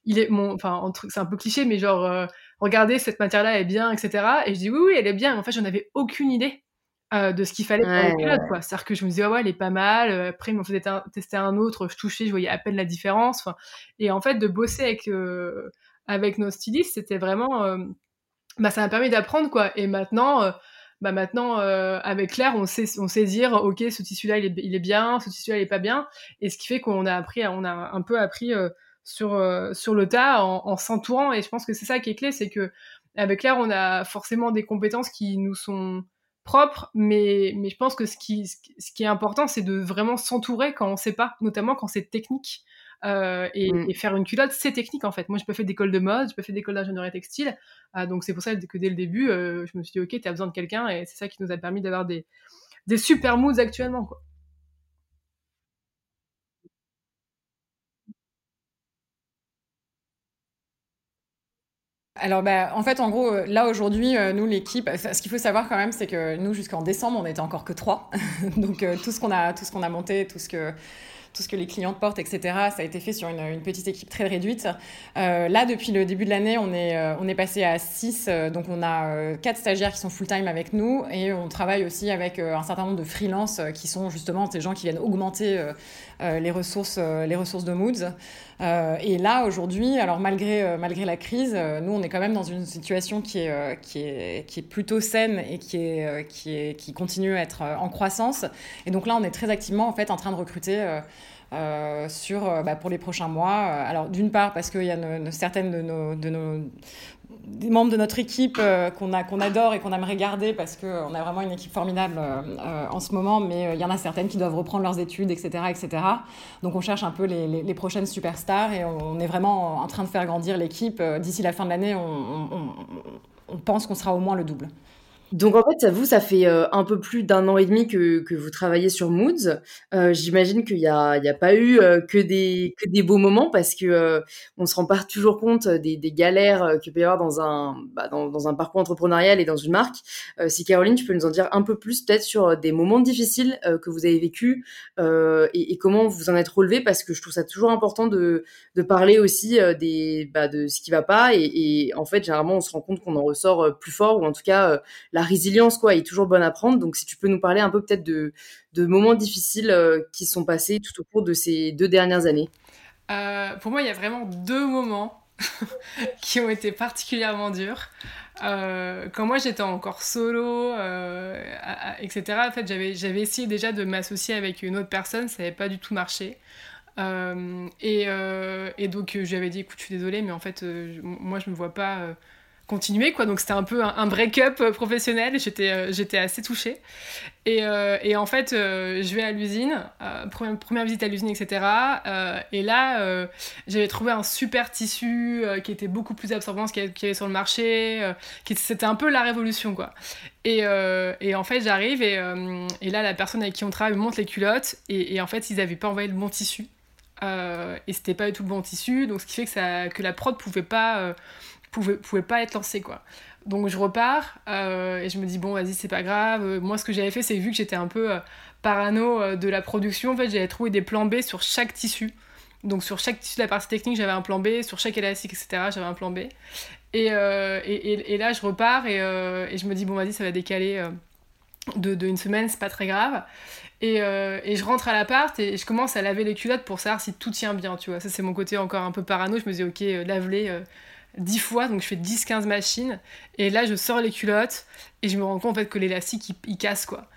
B: il est, mon, enfin, c'est un peu cliché, mais genre, regardez, cette matière-là est bien, etc. Et je dis, oui, oui, elle est bien. en fait, j'en avais aucune idée. de ce qu'il fallait pour les quoi. C'est-à-dire que je me disais, ouais, elle est pas mal. Après, ils m'ont fait tester un autre, je touchais, je voyais à peine la différence. Et en fait, de bosser avec, avec nos stylistes, c'était vraiment. bah, ça m'a permis d'apprendre, quoi. Et maintenant, bah maintenant euh, avec Claire on sait on sait dire ok ce tissu là il est, il est bien ce tissu là il est pas bien. Et ce qui fait qu'on a appris on a un peu appris euh, sur euh, sur le tas en, en s'entourant. Et je pense que c'est ça qui est clé c'est que avec Claire on a forcément des compétences qui nous sont propres mais mais je pense que ce qui ce qui est important c'est de vraiment s'entourer quand on sait pas notamment quand c'est technique euh, mm. et, faire une culotte, c'est technique en fait. Moi, je peux faire d'école de mode, je peux faire d'école d'ingénierie textile. Euh, donc, c'est pour ça que dès le début, euh, je me suis dit, ok, tu as besoin de quelqu'un et c'est ça qui nous a permis d'avoir des, des super moods actuellement. Quoi.
C: Alors, bah, en fait, en gros, là aujourd'hui, nous, l'équipe, ce qu'il faut savoir quand même, c'est que nous, jusqu'en décembre, on n'était encore que trois. Donc, tout ce qu'on a, tout ce qu'on a monté, tout ce que tout ce que les clients portent, etc. Ça a été fait sur une, petite équipe très réduite. Euh, là, depuis le début de l'année, on est, euh, on est passé à 6. Euh, donc, on a quatre stagiaires qui sont full-time avec nous et on travaille aussi avec un certain nombre de freelances qui sont justement ces gens qui viennent augmenter les, ressources, les ressources de Moods. et là, aujourd'hui, alors malgré, malgré la crise, nous, on est quand même dans une situation qui est, qui est, qui est plutôt saine et qui, est, qui, est, qui continue à être en croissance. Et donc là, on est très activement en fait en train de recruter euh, sur, euh, bah, pour les prochains mois. Euh, alors, d'une part, parce qu'il y a certaines de nos, membres de notre équipe qu'on adore et qu'on aimerait garder parce qu'on a vraiment une équipe formidable en ce moment, mais il y en a certaines qui doivent reprendre leurs études, etc. etc. Donc on cherche un peu les, prochaines superstars et on, est vraiment en train de faire grandir l'équipe. D'ici la fin de l'année, on pense qu'on sera au moins le double.
A: Donc en fait, vous, ça fait euh, un peu plus d'un an et demi que, vous travaillez sur Moods. Euh, J'imagine qu'il n'y a, pas eu euh, que, des, beaux moments parce que euh, on se rend pas toujours compte des, galères qu'il peut y avoir dans un, bah, dans, un parcours entrepreneurial et dans une marque. si Caroline, tu peux nous en dire un peu plus peut-être sur des moments difficiles que vous avez vécus et, comment vous en êtes relevé parce que je trouve ça toujours important de, parler aussi bah, de ce qui va pas et, et, en fait, généralement, on se rend compte qu'on en ressort plus fort ou en tout cas la résilience quoi est toujours bonne à prendre. Donc si tu peux nous parler un peu peut-être de, moments difficiles euh, qui sont passés tout au cours de ces deux dernières années.
B: Euh, pour moi, il y a vraiment deux moments qui ont été particulièrement durs. Euh, quand moi j'étais encore solo, etc., en fait, j'avais, essayé déjà de m'associer avec une autre personne, ça n'avait pas du tout marché. et, donc je lui dit écoute, je suis désolée, mais en fait, moi je me vois pas continuer quoi. Donc c'était un peu un, break-up euh, professionnel. J'étais euh, j'étais assez touchée. Et, euh, et en fait je vais à l'usine première, première, visite à l'usine etc et là j'avais trouvé un super tissu qui était beaucoup plus absorbant qu'il y avait sur le marché qui c'était un peu la révolution quoi. Et, et en fait j'arrive et, et, là la personne avec qui on travaille me montre les culottes. Et, et en fait ils avaient pas envoyé le bon tissu. Et c'était pas du tout le bon tissu. Donc ce qui fait que ça que la prod pouvait pas pouvait, pouvait pas être lancé quoi. Donc je repars euh, et je me dis bon vas-y c'est pas grave. Moi ce que j'avais fait c'est vu que j'étais un peu euh, parano euh, de la production, en fait j'avais trouvé des plans B sur chaque tissu. Donc sur chaque tissu de la partie technique j'avais un plan B, sur chaque élastique etc j'avais un plan B. Et, et, et, là je repars et, et, je me dis bon vas-y ça va décaler de, de, une semaine, c'est pas très grave. Et, et, je rentre à l'appart et je commence à laver les culottes pour savoir si tout tient bien, tu vois. Ça, c'est mon côté encore un peu parano. Je me dis, ok, lave-les, 10 fois, donc je fais 10-15 machines, et là je sors les culottes, et je me rends compte en fait que l'élastique il, casse quoi.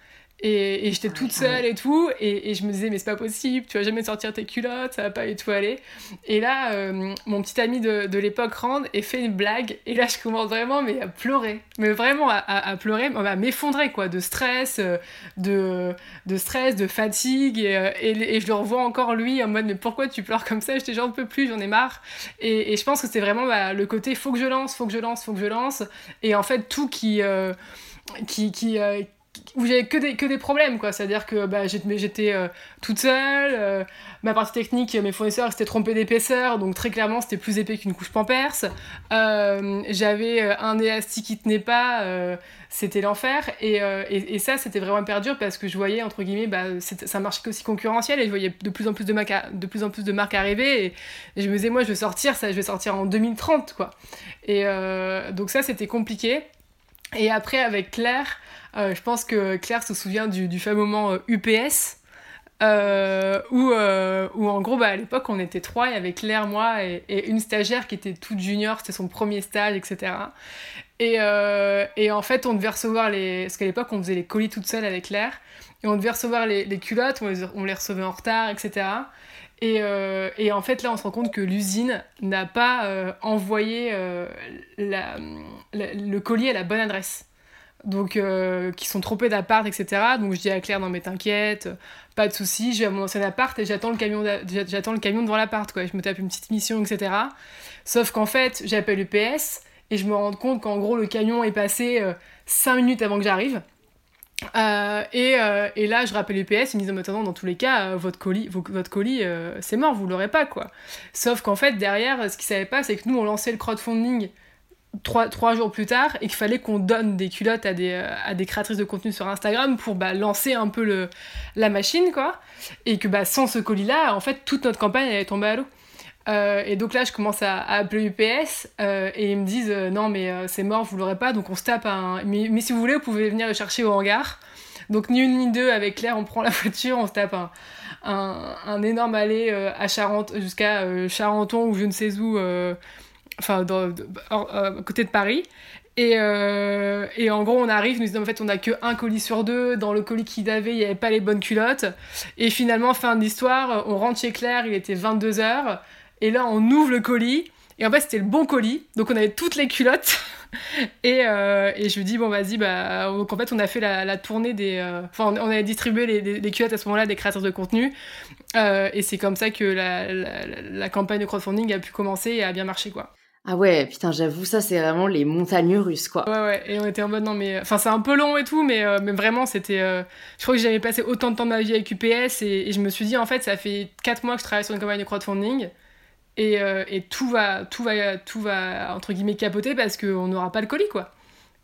B: Et, j'étais toute seule et tout, et, je me disais, mais c'est pas possible, tu vas jamais sortir tes culottes, ça va pas du tout aller. Et là, euh, mon petit ami de, l'époque rentre et fait une blague, et là, je commence vraiment mais à pleurer, mais vraiment à, pleurer, à m'effondrer, quoi, de stress, euh, de, de stress, de fatigue, euh, et, je le revois encore lui en mode, mais pourquoi tu pleures comme ça? J'étais genre, ne peux plus, j'en ai marre. Et, je pense que c'est vraiment bah, le côté, faut que je lance, faut que je lance, faut que je lance, et en fait, tout qui. qui, qui, où j'avais que des, que des problèmes, quoi. C'est-à-dire que bah, j'étais euh, toute seule, euh, ma partie technique, mes fournisseurs s'étaient trompés d'épaisseur, donc très clairement c'était plus épais qu'une couche pampers. Euh, j'avais un élastique qui tenait pas, c'était l'enfer. Et, et, ça, c'était vraiment hyper dur parce que je voyais, entre guillemets, bah, ça marchait aussi concurrentiel et je voyais de plus en plus de marques, de plus en plus de marques arriver. Et, je me disais, moi, je vais sortir, ça, je vais sortir en 2030, quoi. Et donc ça, c'était compliqué. Et après, avec Claire, euh, je pense que Claire se souvient du, fameux moment UPS. Euh, euh, où, en gros, bah, à l'époque, on était trois, il y avait Claire, moi et, une stagiaire qui était toute junior, c'était son premier stage, etc. Et, en fait, on devait recevoir les. Parce qu'à l'époque, on faisait les colis toute seule avec Claire, et on devait recevoir les, culottes, on les, recevait en retard, etc. Et, en fait, là, on se rend compte que l'usine n'a pas envoyé le colis à la bonne adresse donc euh, qui sont trompés d'appart, etc. Donc je dis à Claire, non mais t'inquiète, pas de souci, je vais à mon ancien appart et j'attends le camion, j'attends le camion devant l'appart, quoi. Je me tape une petite mission, etc. Sauf qu'en fait, j'appelle UPS et je me rends compte qu'en gros le camion est passé 5 euh, minutes avant que j'arrive. Euh, et, et, là, je rappelle UPS, ils me disent mais attends, dans tous les cas, votre colis, votre colis c'est mort, vous l'aurez pas quoi. Sauf qu'en fait, derrière, ce qu'ils savaient pas, c'est que nous, on lançait le crowdfunding trois, trois jours plus tard et qu'il fallait qu'on donne des culottes à des, à des créatrices de contenu sur Instagram pour bah, lancer un peu le, la machine, quoi. Et que bah, sans ce colis-là, en fait, toute notre campagne, elle est tombée à l'eau. Euh, et donc là, je commence à, appeler UPS euh, et ils me disent euh, non, mais c'est mort, vous l'aurez pas, donc on se tape un. Mais, mais, si vous voulez, vous pouvez venir le chercher au hangar. Donc ni une ni deux, avec Claire, on prend la voiture, on se tape un, un, un énorme aller à Charente, jusqu'à Charenton ou je ne sais où enfin à côté de Paris. Et, euh, et, en gros, on arrive, nous disons en fait, on a que un colis sur deux. Dans le colis qu'il avait, il n'y avait pas les bonnes culottes. Et finalement, fin de l'histoire, on rentre chez Claire, il était 22h. Et là, on ouvre le colis. Et en fait, c'était le bon colis. Donc, on avait toutes les culottes. et, euh, et, je lui dis, bon, vas-y, bah. Donc, en fait, on a fait la, tournée des. Euh, enfin, on, a distribué les, les, culottes à ce moment-là des créateurs de contenu. et c'est comme ça que la, la, la, campagne de crowdfunding a pu commencer et a bien marché, quoi.
A: Ah ouais, putain, j'avoue, ça, c'est vraiment les montagnes russes, quoi.
B: Ouais, ouais, et on était en mode, non, mais. Enfin, c'est un peu long et tout, mais, euh, mais vraiment, c'était. Euh, je crois que j'avais passé autant de temps de ma vie avec UPS, et, je me suis dit, en fait, ça fait 4 mois que je travaille sur une campagne de crowdfunding, et, euh, et tout, va, tout, va, tout va, entre guillemets, capoter parce qu'on n'aura pas le colis, quoi.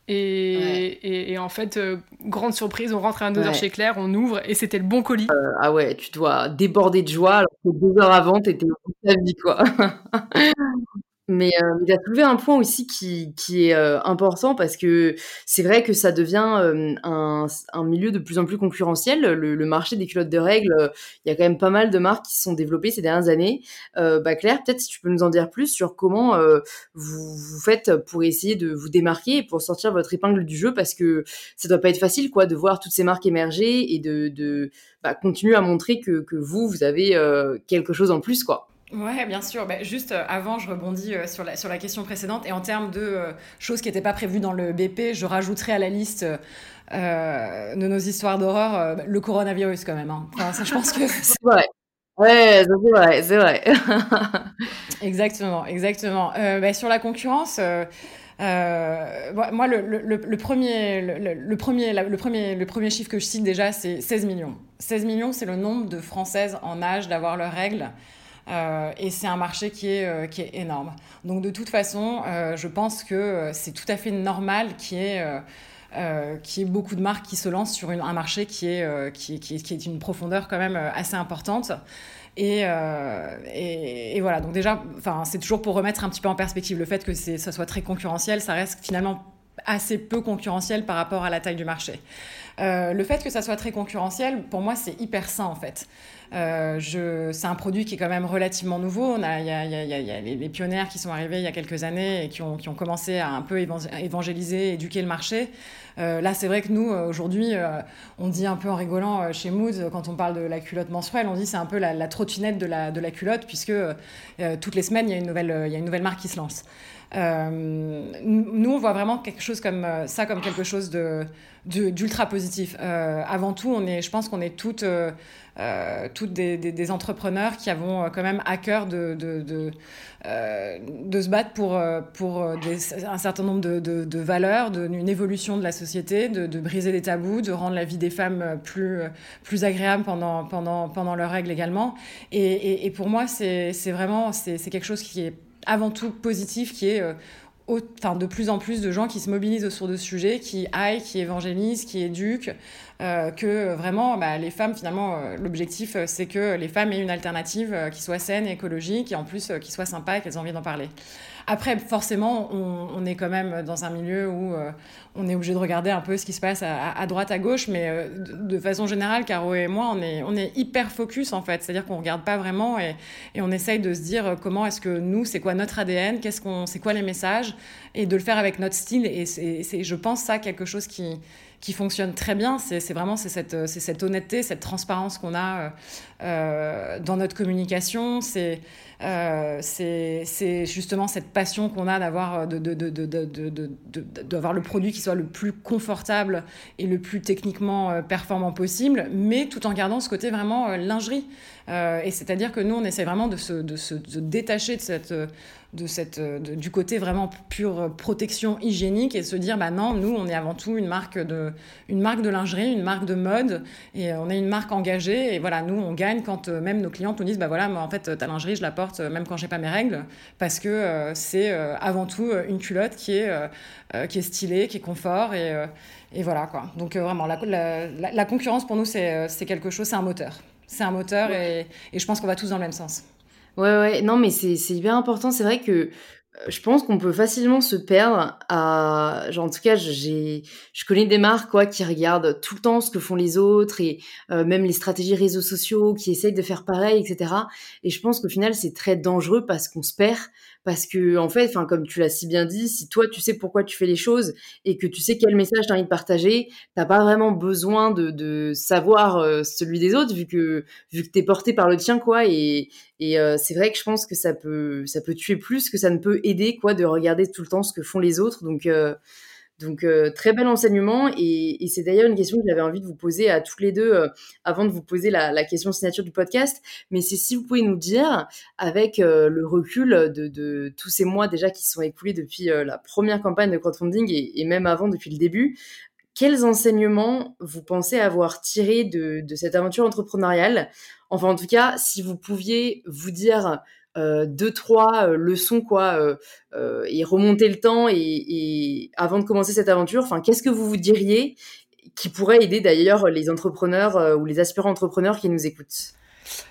B: Et, et, en fait, grande surprise, on rentre à 2 heures chez Claire, on ouvre et c'était le bon colis.
A: ah ouais, tu dois déborder de joie alors que deux heures avant, t'étais au bout de ta vie, quoi. Mais euh, il a soulevé un point aussi qui, qui est euh, important parce que c'est vrai que ça devient euh, un, un, milieu de plus en plus concurrentiel. Le, le marché des culottes de règles, il y a quand même pas mal de marques qui se sont développées ces dernières années. bah Claire, peut-être si tu peux nous en dire plus sur comment vous, vous faites pour essayer de vous démarquer et pour sortir votre épingle du jeu parce que ça doit pas être facile quoi de voir toutes ces marques émerger et de, de bah, continuer à montrer que, que vous, vous avez quelque chose en plus quoi.
C: Ouais, bien sûr. Bah, juste euh, avant, je rebondis euh, sur, la, sur la question précédente. Et en termes de euh, choses qui n'étaient pas prévues dans le BP, je rajouterai à la liste de nos histoires d'horreur le coronavirus quand même. Hein. Enfin, ça, je pense que...
A: c'est vrai. Ouais, c'est vrai, c'est vrai.
C: exactement, exactement. Bah, sur la concurrence... moi, le, le, le, premier, le, premier, le, premier, le premier chiffre que je cite déjà, c'est 16 millions. 16 millions, c'est le nombre de Françaises en âge d'avoir leurs règles. Euh, et c'est un marché qui est, euh, qui est énorme. Donc de toute façon, euh, je pense que c'est tout à fait normal qu'il y ait... beaucoup de marques qui se lancent sur un marché qui est, qui, qui, qui, est une profondeur quand même assez importante. Et, et, et voilà, donc déjà, c'est toujours pour remettre un petit peu en perspective le fait que ça soit très concurrentiel, ça reste finalement assez peu concurrentiel par rapport à la taille du marché. le fait que ça soit très concurrentiel, pour moi, c'est hyper sain en fait. Euh, c'est un produit qui est quand même relativement nouveau. Il y a, a, les, pionnières qui sont arrivés il y a quelques années et qui ont, commencé à un peu évangéliser, éduquer le marché. Euh, là, c'est vrai que nous, euh, aujourd'hui, on dit un peu en rigolant chez Moods, quand on parle de la culotte menstruelle, on dit c'est un peu la, trottinette de la, la culotte, puisque toutes les semaines, il y a une nouvelle marque qui se lance. Nous, on voit vraiment quelque chose comme ça, comme quelque chose de, d'ultra positif. avant tout, on est, je pense qu'on est toutes euh, toutes des, des, entrepreneurs qui avons euh, quand même à cœur de, de, de, euh, de se battre pour, pour des, un certain nombre de, de valeurs, d'une évolution de la société, de, briser les tabous, de rendre la vie des femmes plus, plus agréable pendant, pendant, pendant leurs règles également. Et, et, et pour moi, c'est vraiment c'est quelque chose qui est avant tout positif, qui est enfin, de plus en plus de gens qui se mobilisent autour de ce sujet, qui aillent, qui évangélisent, qui éduquent, euh, que vraiment, bah, les femmes, finalement, euh, l'objectif, euh, c'est que les femmes aient une alternative qui soit saine, écologique, et en plus qui soit sympa et qu'elles aient envie d'en parler. Après, forcément, on, est quand même dans un milieu où on est obligé de regarder un peu ce qui se passe à, droite, à gauche, mais de, façon générale, Caro et moi, on est, hyper focus en fait, c'est-à-dire qu'on regarde pas vraiment et, et, on essaye de se dire comment est-ce que nous, c'est quoi notre ADN, qu'est-ce qu'on, c'est quoi les messages, et de le faire avec notre style. Et c'est, je pense, ça quelque chose qui qui fonctionne très bien. C'est vraiment cette, cette honnêteté, cette transparence qu'on a euh, euh, dans notre communication. C'est euh, c'est justement cette passion qu'on a d'avoir le produit qui soit le plus confortable et le plus techniquement performant possible, mais tout en gardant ce côté vraiment lingerie. et c'est-à-dire que nous, on essaie vraiment de se détacher de cette de cette, du côté vraiment pure protection hygiénique et se dire bah non, nous on est avant tout une marque de, une marque de lingerie, une marque de mode et on est une marque engagée et voilà nous on gagne quand euh, même nos clientes nous disent bah voilà moi en fait ta lingerie je la porte euh, même quand j'ai pas mes règles parce que euh, c'est avant tout une culotte qui est, qui est stylée, qui est confort et, et voilà quoi. Donc vraiment la, la, concurrence pour nous c'est quelque chose, c'est un moteur. C'est un moteur et, et je pense qu'on va tous dans le même sens.
A: Ouais, ouais, non, mais c'est hyper important. C'est vrai que euh, je pense qu'on peut facilement se perdre à genre en tout cas j'ai je connais des marques quoi qui regardent tout le temps ce que font les autres et euh, même les stratégies réseaux sociaux qui essayent de faire pareil etc et je pense qu'au final c'est très dangereux parce qu'on se perd parce que en fait, enfin comme tu l'as si bien dit, si toi tu sais pourquoi tu fais les choses et que tu sais quel message tu as envie de partager, t'as pas vraiment besoin de, de savoir euh, celui des autres vu que vu que t'es porté par le tien quoi. Et, et euh, c'est vrai que je pense que ça peut ça peut tuer plus que ça ne peut aider quoi de regarder tout le temps ce que font les autres. Donc euh, donc euh, très bel enseignement et, c'est d'ailleurs une question que j'avais envie de vous poser à toutes les deux euh, avant de vous poser la, question signature du podcast. Mais c'est si vous pouvez nous dire, avec euh, le recul de, tous ces mois déjà qui sont écoulés depuis la première campagne de crowdfunding et, même avant depuis le début, quels enseignements vous pensez avoir tirés de, de cette aventure entrepreneuriale? Enfin en tout cas, si vous pouviez vous dire euh, deux trois euh, leçons quoi euh, et remonter le temps et, avant de commencer cette aventure enfin qu'est-ce que vous vous diriez qui pourrait aider d'ailleurs les entrepreneurs ou les aspirants entrepreneurs qui nous écoutent?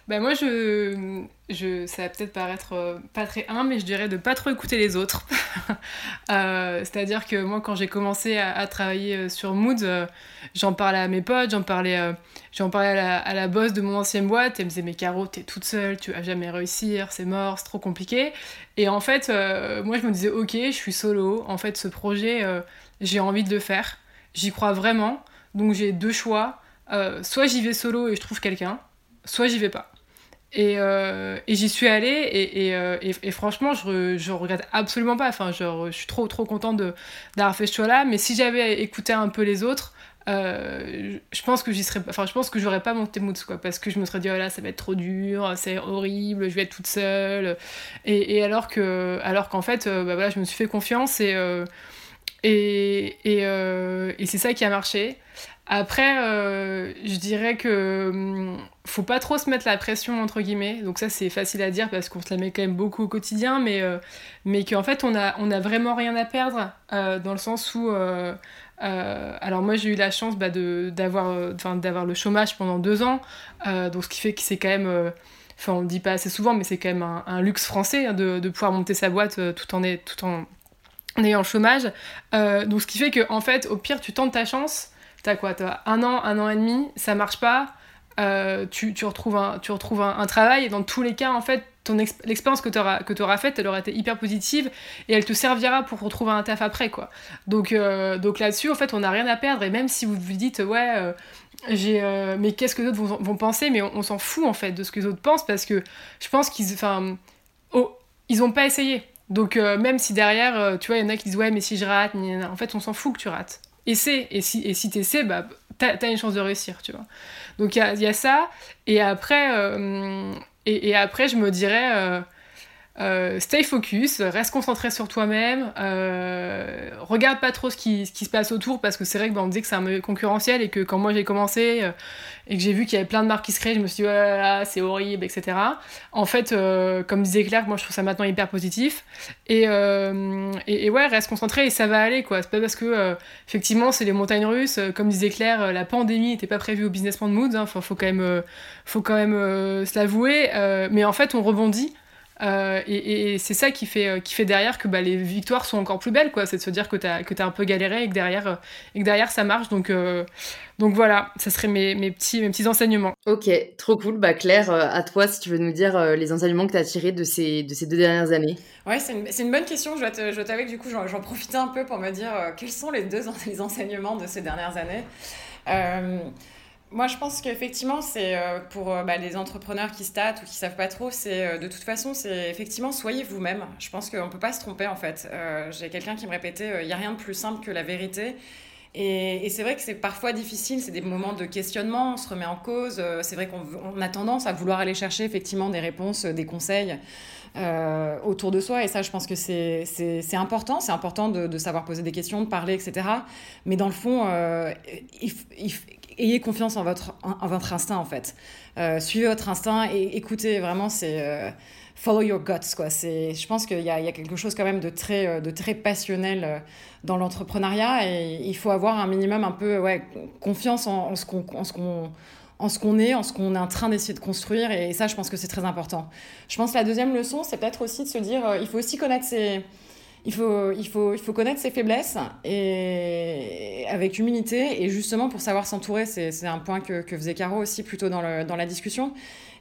B: Ben moi, je, je, ça va peut-être paraître euh, pas très humble, mais je dirais de pas trop écouter les autres. euh, C'est-à-dire que moi, quand j'ai commencé à, travailler euh, sur Mood, j'en parlais à mes potes, j'en parlais, j'en parlais à la, à la, boss de mon ancienne boîte. Elle me disait, mais Caro, t'es toute seule, tu vas jamais réussir, c'est mort, c'est trop compliqué. Et en fait, moi, je me disais, ok, je suis solo. En fait, ce projet, j'ai envie de le faire. J'y crois vraiment. Donc, j'ai deux choix. soit j'y vais solo et je trouve quelqu'un, soit j'y vais pas. Et, et j'y suis allée et, et, et franchement, je, je regrette absolument pas. Enfin, je, suis trop, trop contente d'avoir fait ce choix-là. Mais si j'avais écouté un peu les autres, euh, je pense que j'y serais enfin je pense que j'aurais pas monté Moods quoi parce que je me serais dit oh ça va être trop dur c'est horrible je vais être toute seule et, et alors que alors qu'en fait euh, bah voilà je me suis fait confiance et euh, et, et, et c'est ça qui a marché après je dirais que hum, faut pas trop se mettre la pression entre guillemets donc ça c'est facile à dire parce qu'on se la met quand même beaucoup au quotidien mais mais qu'en fait on a on a vraiment rien à perdre dans le sens où euh, alors moi j'ai eu la chance bah, d'avoir euh, d'avoir le chômage pendant deux ans, euh, donc ce qui fait que c'est quand même, enfin on le dit pas assez souvent, mais c'est quand même un, luxe français hein, de, de, pouvoir monter sa boîte tout en, tout en, ayant le chômage. donc ce qui fait que en fait au pire tu tentes ta chance, t'as quoi, t'as un an, un an et demi, ça marche pas, tu, tu, retrouves, un, tu retrouves un, travail et dans tous les cas en fait l'expérience que tu auras, auras faite, elle aura été hyper positive et elle te servira pour retrouver un taf après, quoi. Donc, euh, donc là-dessus, en fait, on n'a rien à perdre et même si vous vous dites, ouais, euh, j'ai, euh, mais qu'est-ce que d'autres vont, vont, penser, mais on, s'en fout, en fait, de ce que les autres pensent parce que je pense qu'ils, enfin, oh, ils ont pas essayé. Donc, même si derrière, tu vois, il y en a qui disent, ouais, mais si je rate, en fait, on s'en fout que tu rates. Essaie, et si, et si t'essaies, bah, t'as as une chance de réussir, tu vois. Donc, il y a, y a, ça, et après et, et, après, je me dirais, euh, stay focus, reste concentré sur toi-même, euh, regarde pas trop ce qui, se passe autour parce que c'est vrai que bah, on dit que c'est un concurrentiel et que quand moi j'ai commencé euh, et que j'ai vu qu'il y avait plein de marques qui se créaient, je me suis dit oh c'est horrible, etc. En fait, comme disait Claire, moi je trouve ça maintenant hyper positif et, et, ouais, reste concentré et ça va aller quoi. C'est pas parce que effectivement c'est les montagnes russes, comme disait Claire, la pandémie n'était pas prévue au business plan de Moods, hein. faut quand même, faut quand même se l'avouer, mais en fait on rebondit. Euh, et, c'est ça qui fait, euh, qui fait derrière que bah, les victoires sont encore plus belles, quoi. C'est de se dire que tu as, que as un peu galéré et que derrière, euh, et que derrière ça marche. Donc, donc voilà, ça serait mes, mes, petits, mes petits enseignements.
A: Ok, trop cool. Bah, Claire, à toi, si tu veux nous dire les enseignements que tu as tirés de ces, de ces deux dernières années.
C: Ouais, c'est une, une, bonne question. Je dois t'avouer que du coup, j'en profitais un peu pour me dire quels sont les deux les enseignements de ces dernières années. Moi, je pense qu'effectivement, c'est euh, pour euh, bah, les entrepreneurs qui statent ou qui savent pas trop, c'est euh, de toute façon, c'est effectivement, soyez vous-même. Je pense qu'on peut pas se tromper en fait. J'ai quelqu'un qui me répétait, il n'y a rien de plus simple que la vérité. Et c'est vrai que c'est parfois difficile, c'est des moments de questionnement, on se remet en cause. c'est vrai qu'on a tendance à vouloir aller chercher effectivement des réponses, des conseils. Euh, autour de soi. Et ça, je pense que c'est important. C'est important de, savoir poser des questions, de parler, etc. Mais dans le fond, euh, ayez confiance en votre, en, votre instinct, en fait. Euh, suivez votre instinct et écoutez, vraiment, c'est... Follow your guts, quoi. Je pense qu'il y, a quelque chose quand même de très, de très passionnel dans l'entrepreneuriat et il faut avoir un minimum un peu ouais, confiance en ce qu'on en ce qu'on est, en ce qu'on est en train d'essayer de construire. Et ça, je pense que c'est très important. Je pense que la deuxième leçon, c'est peut-être aussi de se dire, il faut aussi connaître ses, il faut, il faut, il faut connaître ses faiblesses et avec humilité et justement pour savoir s'entourer, c'est un point que, faisait Caro aussi plutôt dans, la discussion.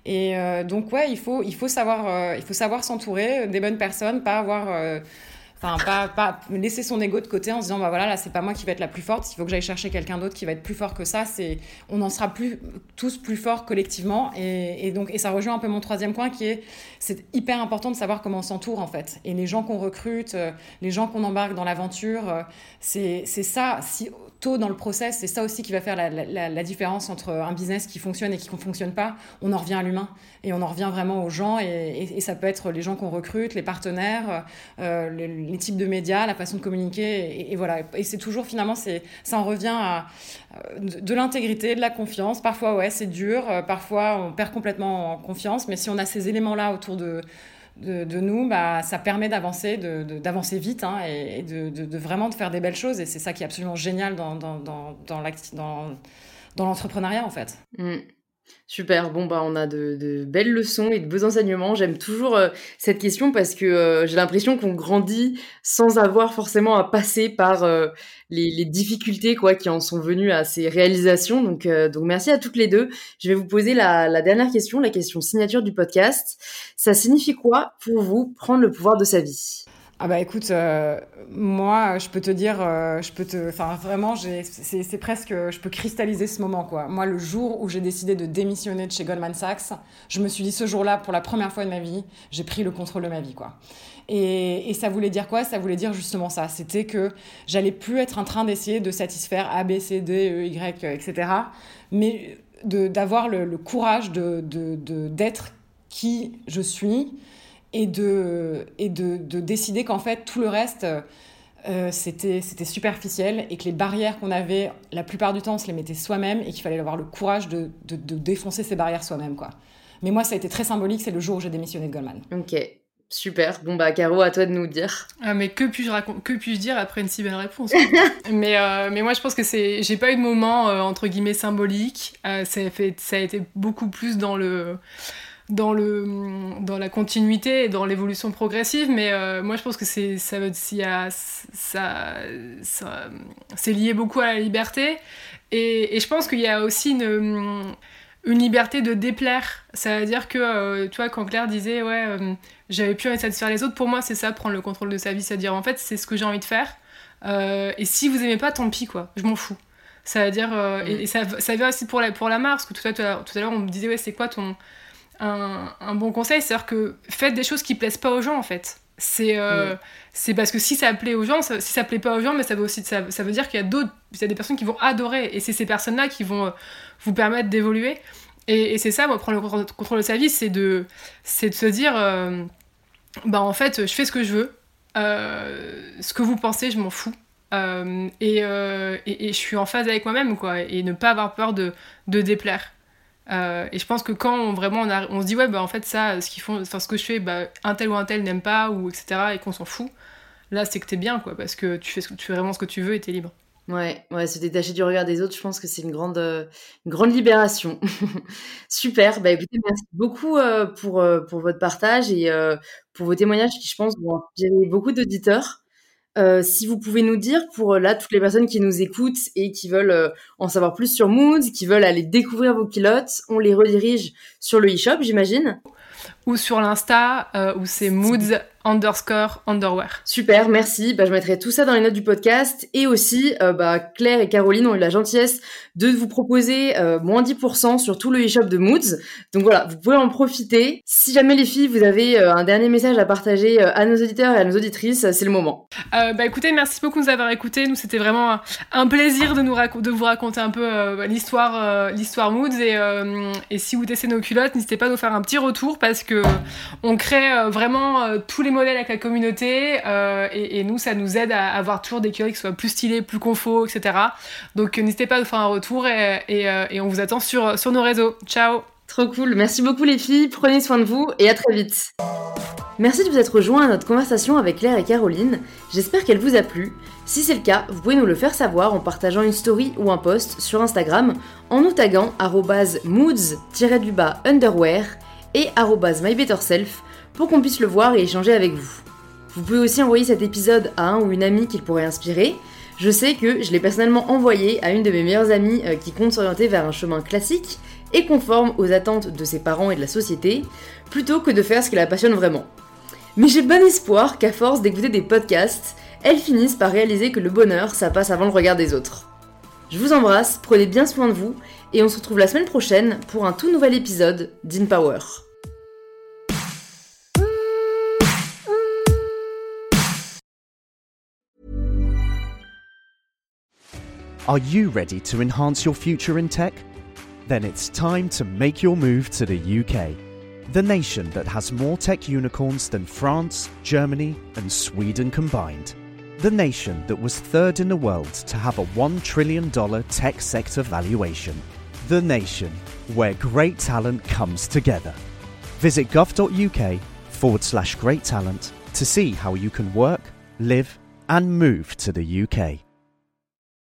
C: Et euh, donc ouais, il faut, il faut savoir, euh, il faut savoir s'entourer des bonnes personnes, pas avoir euh, Enfin, pas, laisser son ego de côté en se disant, bah voilà, là, c'est pas moi qui vais être la plus forte, il faut que j'aille chercher quelqu'un d'autre qui va être plus fort que ça. C'est, on en sera plus, tous plus forts collectivement. Et, donc, et ça rejoint un peu mon troisième point qui est, c'est hyper important de savoir comment on s'entoure, en fait. Et les gens qu'on recrute, euh, les gens qu'on embarque dans l'aventure, euh, c'est ça. Si tôt dans le process, c'est ça aussi qui va faire la, différence entre un business qui fonctionne et qui ne fonctionne pas. On en revient à l'humain et on en revient vraiment aux gens et, ça peut être les gens qu'on recrute, les partenaires, euh, les, types de médias, la façon de communiquer et, voilà. Et c'est toujours finalement, ça en revient à de, de l'intégrité, de la confiance. Parfois, ouais, c'est dur, euh, parfois on perd complètement en confiance, mais si on a ces éléments-là autour de de, de, nous, bah, ça permet d'avancer, d'avancer de, vite hein, et, de, vraiment de faire des belles choses. Et c'est ça qui est absolument génial dans, dans, dans, dans l'entrepreneuriat, en fait.
A: Mmh. Super, bon bah on a de, belles leçons et de beaux enseignements. J'aime toujours euh, cette question parce que euh, j'ai l'impression qu'on grandit sans avoir forcément à passer par euh, les, difficultés quoi qui en sont venues à ces réalisations. Donc, donc merci à toutes les deux. Je vais vous poser la, dernière question, la question signature du podcast. Ça signifie quoi pour vous prendre le pouvoir de sa vie?
C: Ah bah écoute, euh, moi, je peux te dire, euh, je peux te, enfin vraiment, c'est presque, je peux cristalliser ce moment quoi. Moi, le jour où j'ai décidé de démissionner de chez Goldman Sachs, je me suis dit ce jour-là, pour la première fois de ma vie, j'ai pris le contrôle de ma vie quoi. Et, et, ça voulait dire quoi? Ça voulait dire justement ça. C'était que j'allais plus être en train d'essayer de satisfaire A, B, C, D, E, Y, etc. Mais d'avoir le, courage de d'être de, qui je suis et de, et de, de décider qu'en fait, tout le reste, euh, c'était superficiel et que les barrières qu'on avait, la plupart du temps, on se les mettait soi-même et qu'il fallait avoir le courage de, de, de défoncer ces barrières soi-même. quoi. Mais moi, ça a été très symbolique, c'est le jour où j'ai démissionné de Goldman.
A: Ok, super. Bon, bah, Caro, à toi de nous dire.
B: Ah, mais que puis-je que puis dire après une si belle réponse? Mais, euh, mais moi, je pense que c'est. J'ai pas eu de moment, euh, entre guillemets, symbolique. ça, a fait... ça a été beaucoup plus dans le dans, le, dans la continuité et dans l'évolution progressive, mais euh, moi je pense que c'est ça, ça, ça, ça c'est lié beaucoup à la liberté, et, et je pense qu'il y a aussi une, une liberté de déplaire, c'est-à-dire que, euh, tu vois, quand Claire disait, ouais, euh, j'avais plus envie de satisfaire les autres, pour moi c'est ça, prendre le contrôle de sa vie, c'est-à-dire en fait c'est ce que j'ai envie de faire, et si vous aimez pas, tant pis quoi, je m'en fous. Ça veut dire, et, ça, ça vient aussi pour la, pour la marque, parce que tout à, tout à l'heure on me disait, ouais, c'est quoi ton un, bon conseil, c'est-à-dire que faites des choses qui plaisent pas aux gens en fait. C'est euh, parce que si ça plaît aux gens, si ça plaît pas aux gens, mais ça veut aussi ça, ça veut dire qu'il y a d'autres, il y a des personnes qui vont adorer et c'est ces personnes-là qui vont euh, vous permettre d'évoluer. Et, c'est ça, moi, prendre le contrôle de sa vie, c'est de, c'est de se dire, euh, bah en fait, je fais ce que je veux, ce que vous pensez, je m'en fous. Et, et, je suis en phase avec moi-même, quoi, et ne pas avoir peur de, de déplaire. Euh, et je pense que quand on, vraiment on, se dit ouais bah en fait ça ce qu'ils font enfin ce que je fais bah un tel ou un tel n'aime pas ou etc et qu'on s'en fout là c'est que t'es bien quoi parce que tu fais, tu fais vraiment ce que tu veux et t'es libre.
A: Ouais ouais se détacher du regard des autres je pense que c'est une grande euh, une grande libération. Super bah écoutez merci beaucoup euh, pour pour votre partage et pour vos témoignages qui je pense vont inspirer beaucoup d'auditeurs euh, si vous pouvez nous dire pour euh, là toutes les personnes qui nous écoutent et qui veulent euh, en savoir plus sur Moods, qui veulent aller découvrir vos culottes, on les redirige sur le e-shop, j'imagine.
B: Ou sur l'Insta où c'est Moods underscore underwear.
A: Super, merci. Bah, je mettrai tout ça dans les notes du podcast. Et aussi, euh, bah, Claire et Caroline ont eu la gentillesse de vous proposer euh, moins 10% sur tout le e-shop de Moods. Donc voilà, vous pouvez en profiter. Si jamais les filles, vous avez euh, un dernier message à partager à nos auditeurs et à nos auditrices, c'est le moment.
B: bah écoutez, merci beaucoup de nous avoir écoutés. Nous, c'était vraiment un plaisir de, nous de vous raconter un peu l'histoire l'histoire Moods. Et, et si vous testez nos culottes, n'hésitez pas à nous faire un petit retour parce que on crée vraiment tous les modèle avec la communauté euh, et, nous, ça nous aide à avoir toujours des culottes qui soient plus stylés, plus confo, etc. Donc n'hésitez pas à nous faire un retour et, euh, on vous attend sur, sur nos réseaux. Ciao
A: Trop cool, merci beaucoup les filles, prenez soin de vous et à très vite. Merci de vous être rejoint à notre conversation avec Claire et Caroline, j'espère qu'elle vous a plu. Si c'est le cas, vous pouvez nous le faire savoir en partageant une story ou un post sur Instagram en nous taguant moods-underwear et mybetterself pour qu'on puisse le voir et échanger avec vous. Vous pouvez aussi envoyer cet épisode à un ou une amie qu'il pourrait inspirer. Je sais que je l'ai personnellement envoyé à une de mes meilleures amies euh, qui compte s'orienter vers un chemin classique et conforme aux attentes de ses parents et de la société, plutôt que de faire ce qui la passionne vraiment. Mais j'ai bon espoir qu'à force d'écouter des podcasts, elle finisse par réaliser que le bonheur, ça passe avant le regard des autres. Je vous embrasse, prenez bien soin de vous, et on se retrouve la semaine prochaine pour un tout nouvel épisode d'InPower.
D: Are you ready to enhance your future in tech? Then it's time to make your move to the UK, the nation that has more tech unicorns than France, Germany, and Sweden combined. The nation that was third in the world to have a $1 trillion tech sector valuation. The nation where great talent comes together. Visit gov.uk forward slash great talent to see how you can work, live, and move to the UK.